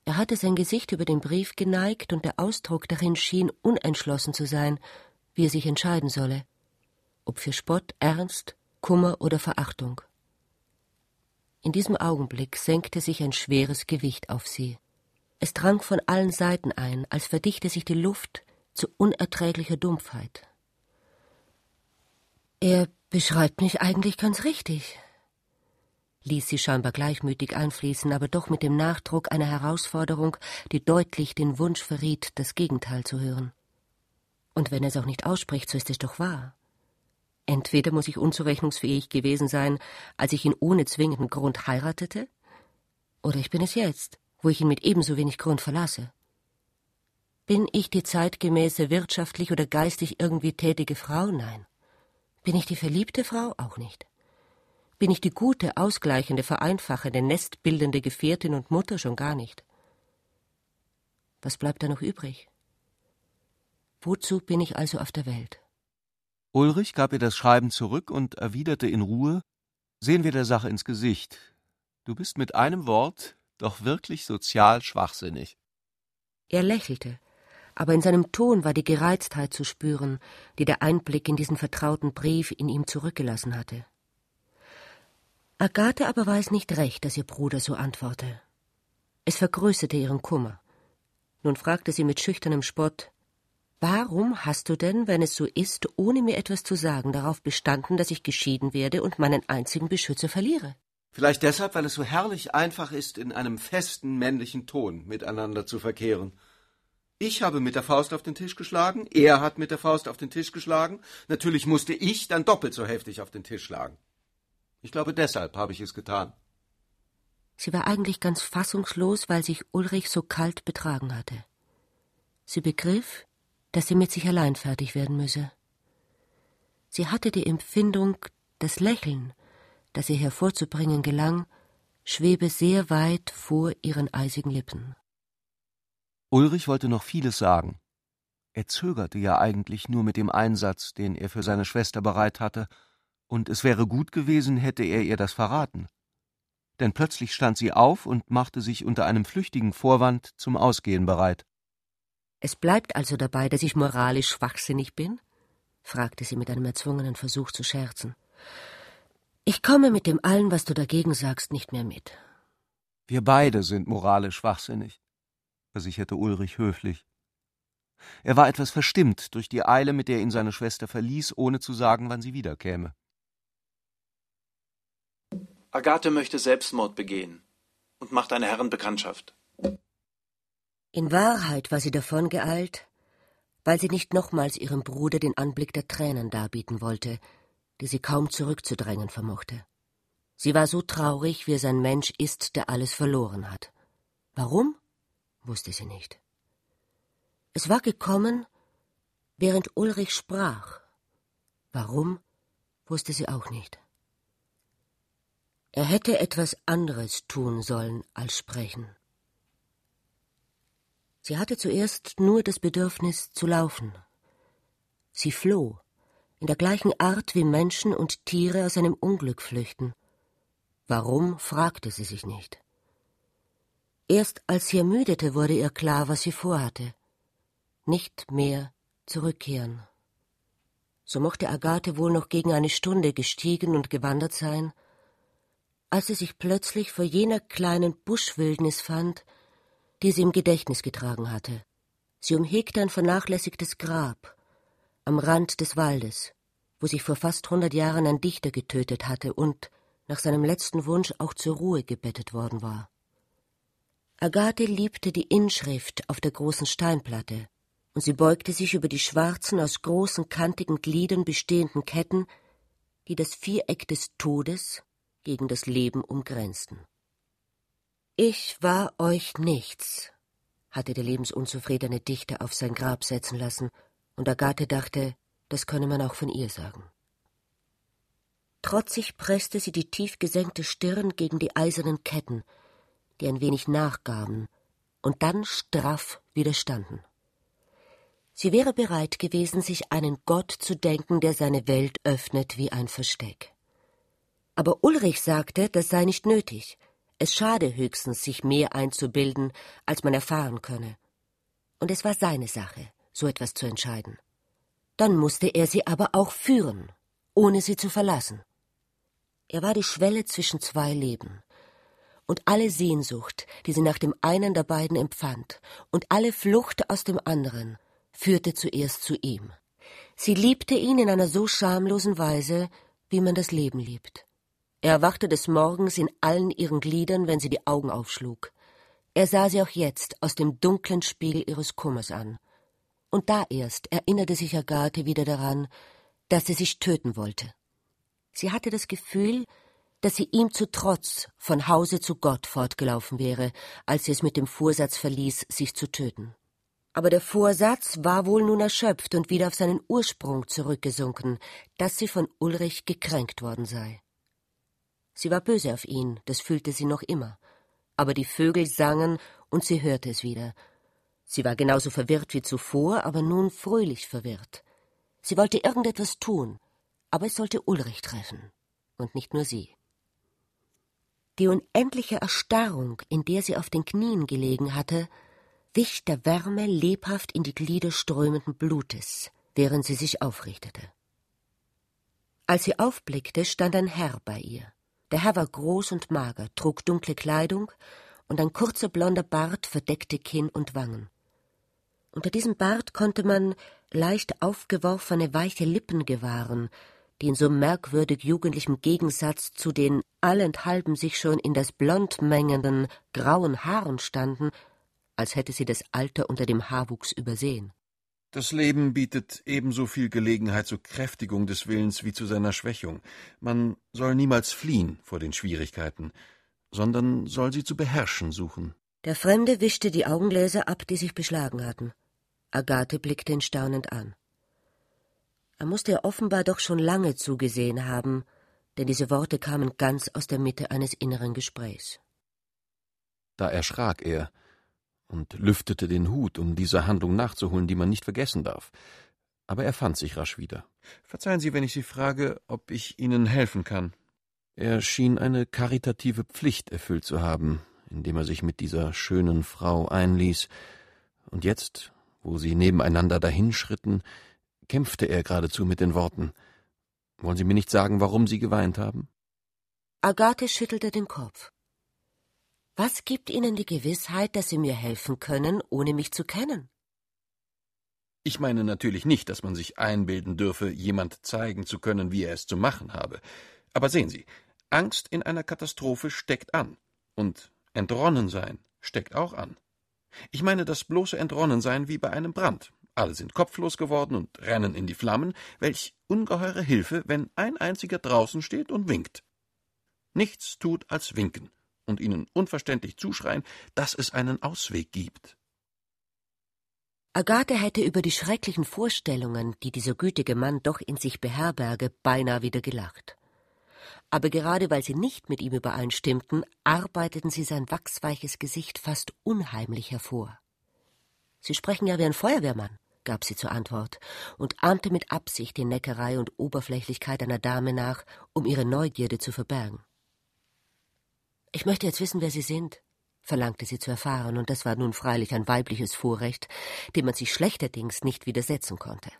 S7: Er hatte sein Gesicht über den Brief geneigt, und der Ausdruck darin schien unentschlossen zu sein, wie er sich entscheiden solle, ob für Spott, Ernst, Kummer oder Verachtung. In diesem Augenblick senkte sich ein schweres Gewicht auf sie. Es drang von allen Seiten ein, als verdichte sich die Luft zu unerträglicher Dumpfheit. Er beschreibt mich eigentlich ganz richtig, ließ sie scheinbar gleichmütig einfließen, aber doch mit dem Nachdruck einer Herausforderung, die deutlich den Wunsch verriet, das Gegenteil zu hören. Und wenn er es auch nicht ausspricht, so ist es doch wahr. Entweder muss ich unzurechnungsfähig gewesen sein, als ich ihn ohne zwingenden Grund heiratete, oder ich bin es jetzt, wo ich ihn mit ebenso wenig Grund verlasse. Bin ich die zeitgemäße wirtschaftlich oder geistig irgendwie tätige Frau? Nein. Bin ich die verliebte Frau? Auch nicht. Bin ich die gute, ausgleichende, vereinfachende, nestbildende Gefährtin und Mutter? Schon gar nicht. Was bleibt da noch übrig? Wozu bin ich also auf der Welt?
S5: Ulrich gab ihr das Schreiben zurück und erwiderte in Ruhe Sehen wir der Sache ins Gesicht. Du bist mit einem Wort doch wirklich sozial schwachsinnig.
S7: Er lächelte, aber in seinem Ton war die Gereiztheit zu spüren, die der Einblick in diesen vertrauten Brief in ihm zurückgelassen hatte. Agathe aber weiß nicht recht, dass ihr Bruder so antworte. Es vergrößerte ihren Kummer. Nun fragte sie mit schüchternem Spott Warum hast du denn, wenn es so ist, ohne mir etwas zu sagen, darauf bestanden, dass ich geschieden werde und meinen einzigen Beschützer verliere?
S5: Vielleicht deshalb, weil es so herrlich einfach ist, in einem festen männlichen Ton miteinander zu verkehren. Ich habe mit der Faust auf den Tisch geschlagen, er hat mit der Faust auf den Tisch geschlagen, natürlich musste ich dann doppelt so heftig auf den Tisch schlagen. Ich glaube, deshalb habe ich es getan.
S7: Sie war eigentlich ganz fassungslos, weil sich Ulrich so kalt betragen hatte. Sie begriff, dass sie mit sich allein fertig werden müsse. Sie hatte die Empfindung, das Lächeln, das ihr hervorzubringen gelang, schwebe sehr weit vor ihren eisigen Lippen.
S5: Ulrich wollte noch vieles sagen. Er zögerte ja eigentlich nur mit dem Einsatz, den er für seine Schwester bereit hatte, und es wäre gut gewesen, hätte er ihr das verraten. Denn plötzlich stand sie auf und machte sich unter einem flüchtigen Vorwand zum Ausgehen bereit.
S7: Es bleibt also dabei, dass ich moralisch schwachsinnig bin? fragte sie mit einem erzwungenen Versuch zu scherzen. Ich komme mit dem allen, was du dagegen sagst, nicht mehr mit.
S5: Wir beide sind moralisch schwachsinnig, versicherte Ulrich höflich. Er war etwas verstimmt durch die Eile, mit der ihn seine Schwester verließ, ohne zu sagen, wann sie wiederkäme.
S3: Agathe möchte Selbstmord begehen und macht eine Herrenbekanntschaft.
S7: In Wahrheit war sie davongeeilt, weil sie nicht nochmals ihrem Bruder den Anblick der Tränen darbieten wollte, die sie kaum zurückzudrängen vermochte. Sie war so traurig, wie es ein Mensch ist, der alles verloren hat. Warum? wusste sie nicht. Es war gekommen, während Ulrich sprach. Warum? wusste sie auch nicht. Er hätte etwas anderes tun sollen als sprechen. Sie hatte zuerst nur das Bedürfnis zu laufen. Sie floh, in der gleichen Art wie Menschen und Tiere aus einem Unglück flüchten. Warum, fragte sie sich nicht. Erst als sie ermüdete, wurde ihr klar, was sie vorhatte. Nicht mehr zurückkehren. So mochte Agathe wohl noch gegen eine Stunde gestiegen und gewandert sein, als sie sich plötzlich vor jener kleinen Buschwildnis fand, die sie im Gedächtnis getragen hatte. Sie umhegte ein vernachlässigtes Grab, am Rand des Waldes, wo sich vor fast hundert Jahren ein Dichter getötet hatte und nach seinem letzten Wunsch auch zur Ruhe gebettet worden war. Agathe liebte die Inschrift auf der großen Steinplatte, und sie beugte sich über die schwarzen, aus großen, kantigen Gliedern bestehenden Ketten, die das Viereck des Todes gegen das Leben umgrenzten. Ich war euch nichts, hatte der lebensunzufriedene Dichter auf sein Grab setzen lassen und Agathe dachte, das könne man auch von ihr sagen. Trotzig presste sie die tief gesenkte Stirn gegen die eisernen Ketten, die ein wenig nachgaben und dann straff widerstanden. Sie wäre bereit gewesen, sich einen Gott zu denken, der seine Welt öffnet wie ein Versteck. Aber Ulrich sagte, das sei nicht nötig. Es schade höchstens, sich mehr einzubilden, als man erfahren könne. Und es war seine Sache, so etwas zu entscheiden. Dann musste er sie aber auch führen, ohne sie zu verlassen. Er war die Schwelle zwischen zwei Leben. Und alle Sehnsucht, die sie nach dem einen der beiden empfand, und alle Flucht aus dem anderen, führte zuerst zu ihm. Sie liebte ihn in einer so schamlosen Weise, wie man das Leben liebt. Er erwachte des Morgens in allen ihren Gliedern, wenn sie die Augen aufschlug. Er sah sie auch jetzt aus dem dunklen Spiegel ihres Kummers an. Und da erst erinnerte sich Agathe wieder daran, dass sie sich töten wollte. Sie hatte das Gefühl, dass sie ihm zu Trotz von Hause zu Gott fortgelaufen wäre, als sie es mit dem Vorsatz verließ, sich zu töten. Aber der Vorsatz war wohl nun erschöpft und wieder auf seinen Ursprung zurückgesunken, dass sie von Ulrich gekränkt worden sei. Sie war böse auf ihn, das fühlte sie noch immer, aber die Vögel sangen und sie hörte es wieder. Sie war genauso verwirrt wie zuvor, aber nun fröhlich verwirrt. Sie wollte irgendetwas tun, aber es sollte Ulrich treffen, und nicht nur sie. Die unendliche Erstarrung, in der sie auf den Knien gelegen hatte, wich der Wärme lebhaft in die Glieder strömenden Blutes, während sie sich aufrichtete. Als sie aufblickte, stand ein Herr bei ihr. Der Herr war groß und mager, trug dunkle Kleidung, und ein kurzer blonder Bart verdeckte Kinn und Wangen. Unter diesem Bart konnte man leicht aufgeworfene weiche Lippen gewahren, die in so merkwürdig jugendlichem Gegensatz zu den allenthalben sich schon in das Blond mengenden grauen Haaren standen, als hätte sie das Alter unter dem Haarwuchs übersehen.
S9: Das Leben bietet ebenso viel Gelegenheit zur Kräftigung des Willens wie zu seiner Schwächung. Man soll niemals fliehen vor den Schwierigkeiten, sondern soll sie zu beherrschen suchen.
S7: Der Fremde wischte die Augengläser ab, die sich beschlagen hatten. Agathe blickte ihn staunend an. Er musste ihr offenbar doch schon lange zugesehen haben, denn diese Worte kamen ganz aus der Mitte eines inneren Gesprächs.
S9: Da erschrak er und lüftete den Hut, um dieser Handlung nachzuholen, die man nicht vergessen darf. Aber er fand sich rasch wieder. Verzeihen Sie, wenn ich Sie frage, ob ich Ihnen helfen kann. Er schien eine karitative Pflicht erfüllt zu haben, indem er sich mit dieser schönen Frau einließ, und jetzt, wo sie nebeneinander dahinschritten, kämpfte er geradezu mit den Worten. Wollen Sie mir nicht sagen, warum Sie geweint haben?
S7: Agathe schüttelte den Kopf. Was gibt Ihnen die Gewissheit, dass Sie mir helfen können, ohne mich zu kennen?
S9: Ich meine natürlich nicht, dass man sich einbilden dürfe, jemand zeigen zu können, wie er es zu machen habe. Aber sehen Sie, Angst in einer Katastrophe steckt an. Und Entronnensein steckt auch an. Ich meine das bloße Entronnensein wie bei einem Brand. Alle sind kopflos geworden und rennen in die Flammen, welch ungeheure Hilfe, wenn ein einziger draußen steht und winkt. Nichts tut als winken und ihnen unverständlich zuschreien, dass es einen Ausweg gibt.
S7: Agathe hätte über die schrecklichen Vorstellungen, die dieser gütige Mann doch in sich beherberge, beinahe wieder gelacht. Aber gerade weil sie nicht mit ihm übereinstimmten, arbeiteten sie sein wachsweiches Gesicht fast unheimlich hervor. Sie sprechen ja wie ein Feuerwehrmann gab sie zur Antwort und ahmte mit Absicht die Neckerei und Oberflächlichkeit einer Dame nach, um ihre Neugierde zu verbergen. Ich möchte jetzt wissen, wer Sie sind, verlangte sie zu erfahren, und das war nun freilich ein weibliches Vorrecht, dem man sich schlechterdings nicht widersetzen konnte.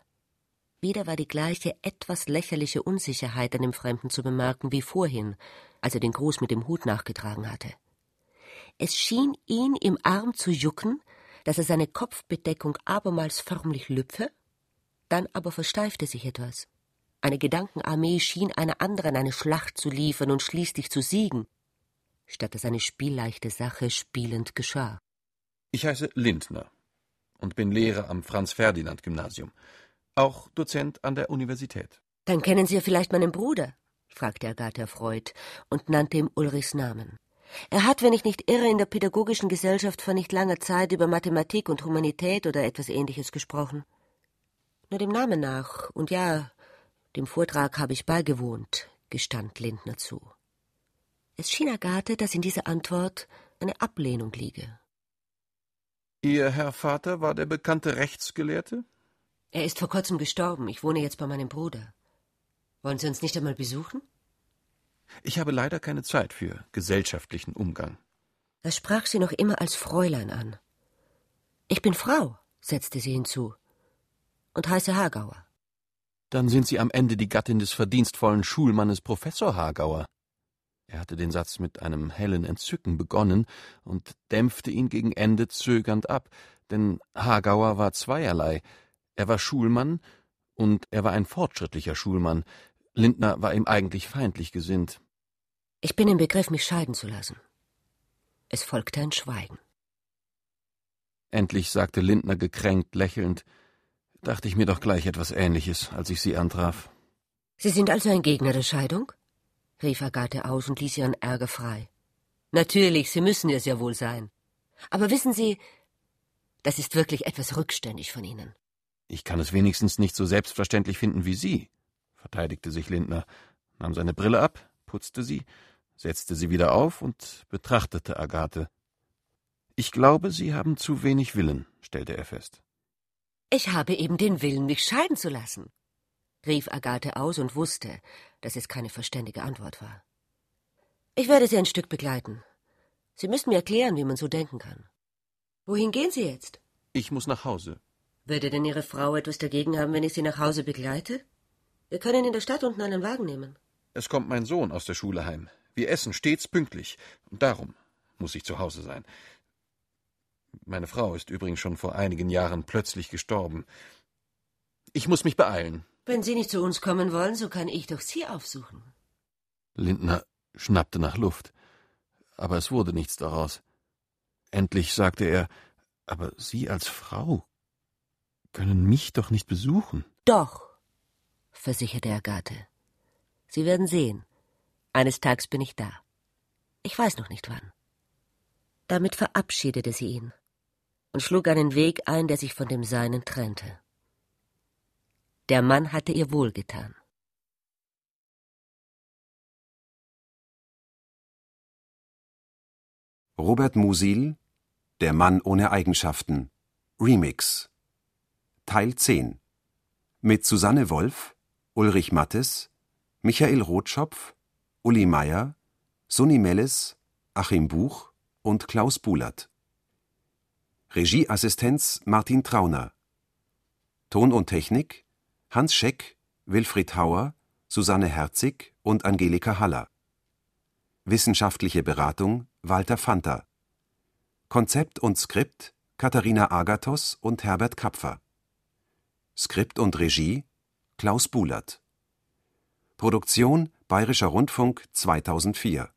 S7: Wieder war die gleiche etwas lächerliche Unsicherheit an dem Fremden zu bemerken wie vorhin, als er den Gruß mit dem Hut nachgetragen hatte. Es schien ihn im Arm zu jucken, dass er seine Kopfbedeckung abermals förmlich lüpfe, dann aber versteifte sich etwas. Eine Gedankenarmee schien einer anderen eine Schlacht zu liefern und schließlich zu siegen, statt dass eine spielleichte Sache spielend geschah.
S9: Ich heiße Lindner und bin Lehrer am Franz-Ferdinand-Gymnasium, auch Dozent an der Universität.
S7: Dann kennen Sie ja vielleicht meinen Bruder, fragte Agatha erfreut und nannte ihm Ulrichs Namen. Er hat, wenn ich nicht irre, in der Pädagogischen Gesellschaft vor nicht langer Zeit über Mathematik und Humanität oder etwas ähnliches gesprochen. Nur dem Namen nach, und ja, dem Vortrag habe ich beigewohnt, gestand Lindner zu. Es schien Agathe, dass in dieser Antwort eine Ablehnung liege.
S9: Ihr Herr Vater war der bekannte Rechtsgelehrte?
S7: Er ist vor kurzem gestorben. Ich wohne jetzt bei meinem Bruder. Wollen Sie uns nicht einmal besuchen?
S9: Ich habe leider keine Zeit für gesellschaftlichen Umgang.
S7: Er sprach sie noch immer als Fräulein an. Ich bin Frau, setzte sie hinzu, und heiße Hagauer.
S9: Dann sind Sie am Ende die Gattin des verdienstvollen Schulmannes Professor Hagauer. Er hatte den Satz mit einem hellen Entzücken begonnen und dämpfte ihn gegen Ende zögernd ab, denn Hagauer war zweierlei. Er war Schulmann und er war ein fortschrittlicher Schulmann, Lindner war ihm eigentlich feindlich gesinnt.
S7: Ich bin im Begriff, mich scheiden zu lassen. Es folgte ein Schweigen.
S9: Endlich sagte Lindner gekränkt, lächelnd, dachte ich mir doch gleich etwas Ähnliches, als ich Sie antraf.
S7: Sie sind also ein Gegner der Scheidung? Rief Agathe aus und ließ ihren Ärger frei. Natürlich, Sie müssen es ja wohl sein. Aber wissen Sie, das ist wirklich etwas rückständig von Ihnen.
S9: Ich kann es wenigstens nicht so selbstverständlich finden wie Sie, verteidigte sich Lindner, nahm seine Brille ab, putzte sie, setzte sie wieder auf und betrachtete Agathe. Ich glaube, Sie haben zu wenig Willen, stellte er fest.
S7: Ich habe eben den Willen, mich scheiden zu lassen, rief Agathe aus und wusste, dass es keine verständige Antwort war. Ich werde Sie ein Stück begleiten. Sie müssen mir erklären, wie man so denken kann. Wohin gehen Sie jetzt?
S9: Ich muss nach Hause.
S7: Würde denn Ihre Frau etwas dagegen haben, wenn ich Sie nach Hause begleite? Wir können in der Stadt unten einen Wagen nehmen.
S9: Es kommt mein Sohn aus der Schule heim. Wir essen stets pünktlich. Und darum muss ich zu Hause sein. Meine Frau ist übrigens schon vor einigen Jahren plötzlich gestorben. Ich muss mich beeilen.
S7: Wenn Sie nicht zu uns kommen wollen, so kann ich doch Sie aufsuchen.
S9: Lindner schnappte nach Luft. Aber es wurde nichts daraus. Endlich sagte er, aber Sie als Frau können mich doch nicht besuchen.
S7: Doch, versicherte Agathe. Sie werden sehen. Eines Tages bin ich da. Ich weiß noch nicht wann. Damit verabschiedete sie ihn und schlug einen Weg ein, der sich von dem seinen trennte. Der Mann hatte ihr wohlgetan.
S2: Robert Musil Der Mann ohne Eigenschaften Remix Teil 10 Mit Susanne Wolf, Ulrich Mattes, Michael Rotschopf, Uli Meier, Sunni Melles, Achim Buch und Klaus Bulat. Regieassistenz Martin Trauner. Ton und Technik Hans Scheck, Wilfried Hauer, Susanne Herzig und Angelika Haller. Wissenschaftliche Beratung Walter Fanta. Konzept und Skript Katharina Agathos und Herbert Kapfer. Skript und Regie Klaus Bulat. Produktion Bayerischer Rundfunk 2004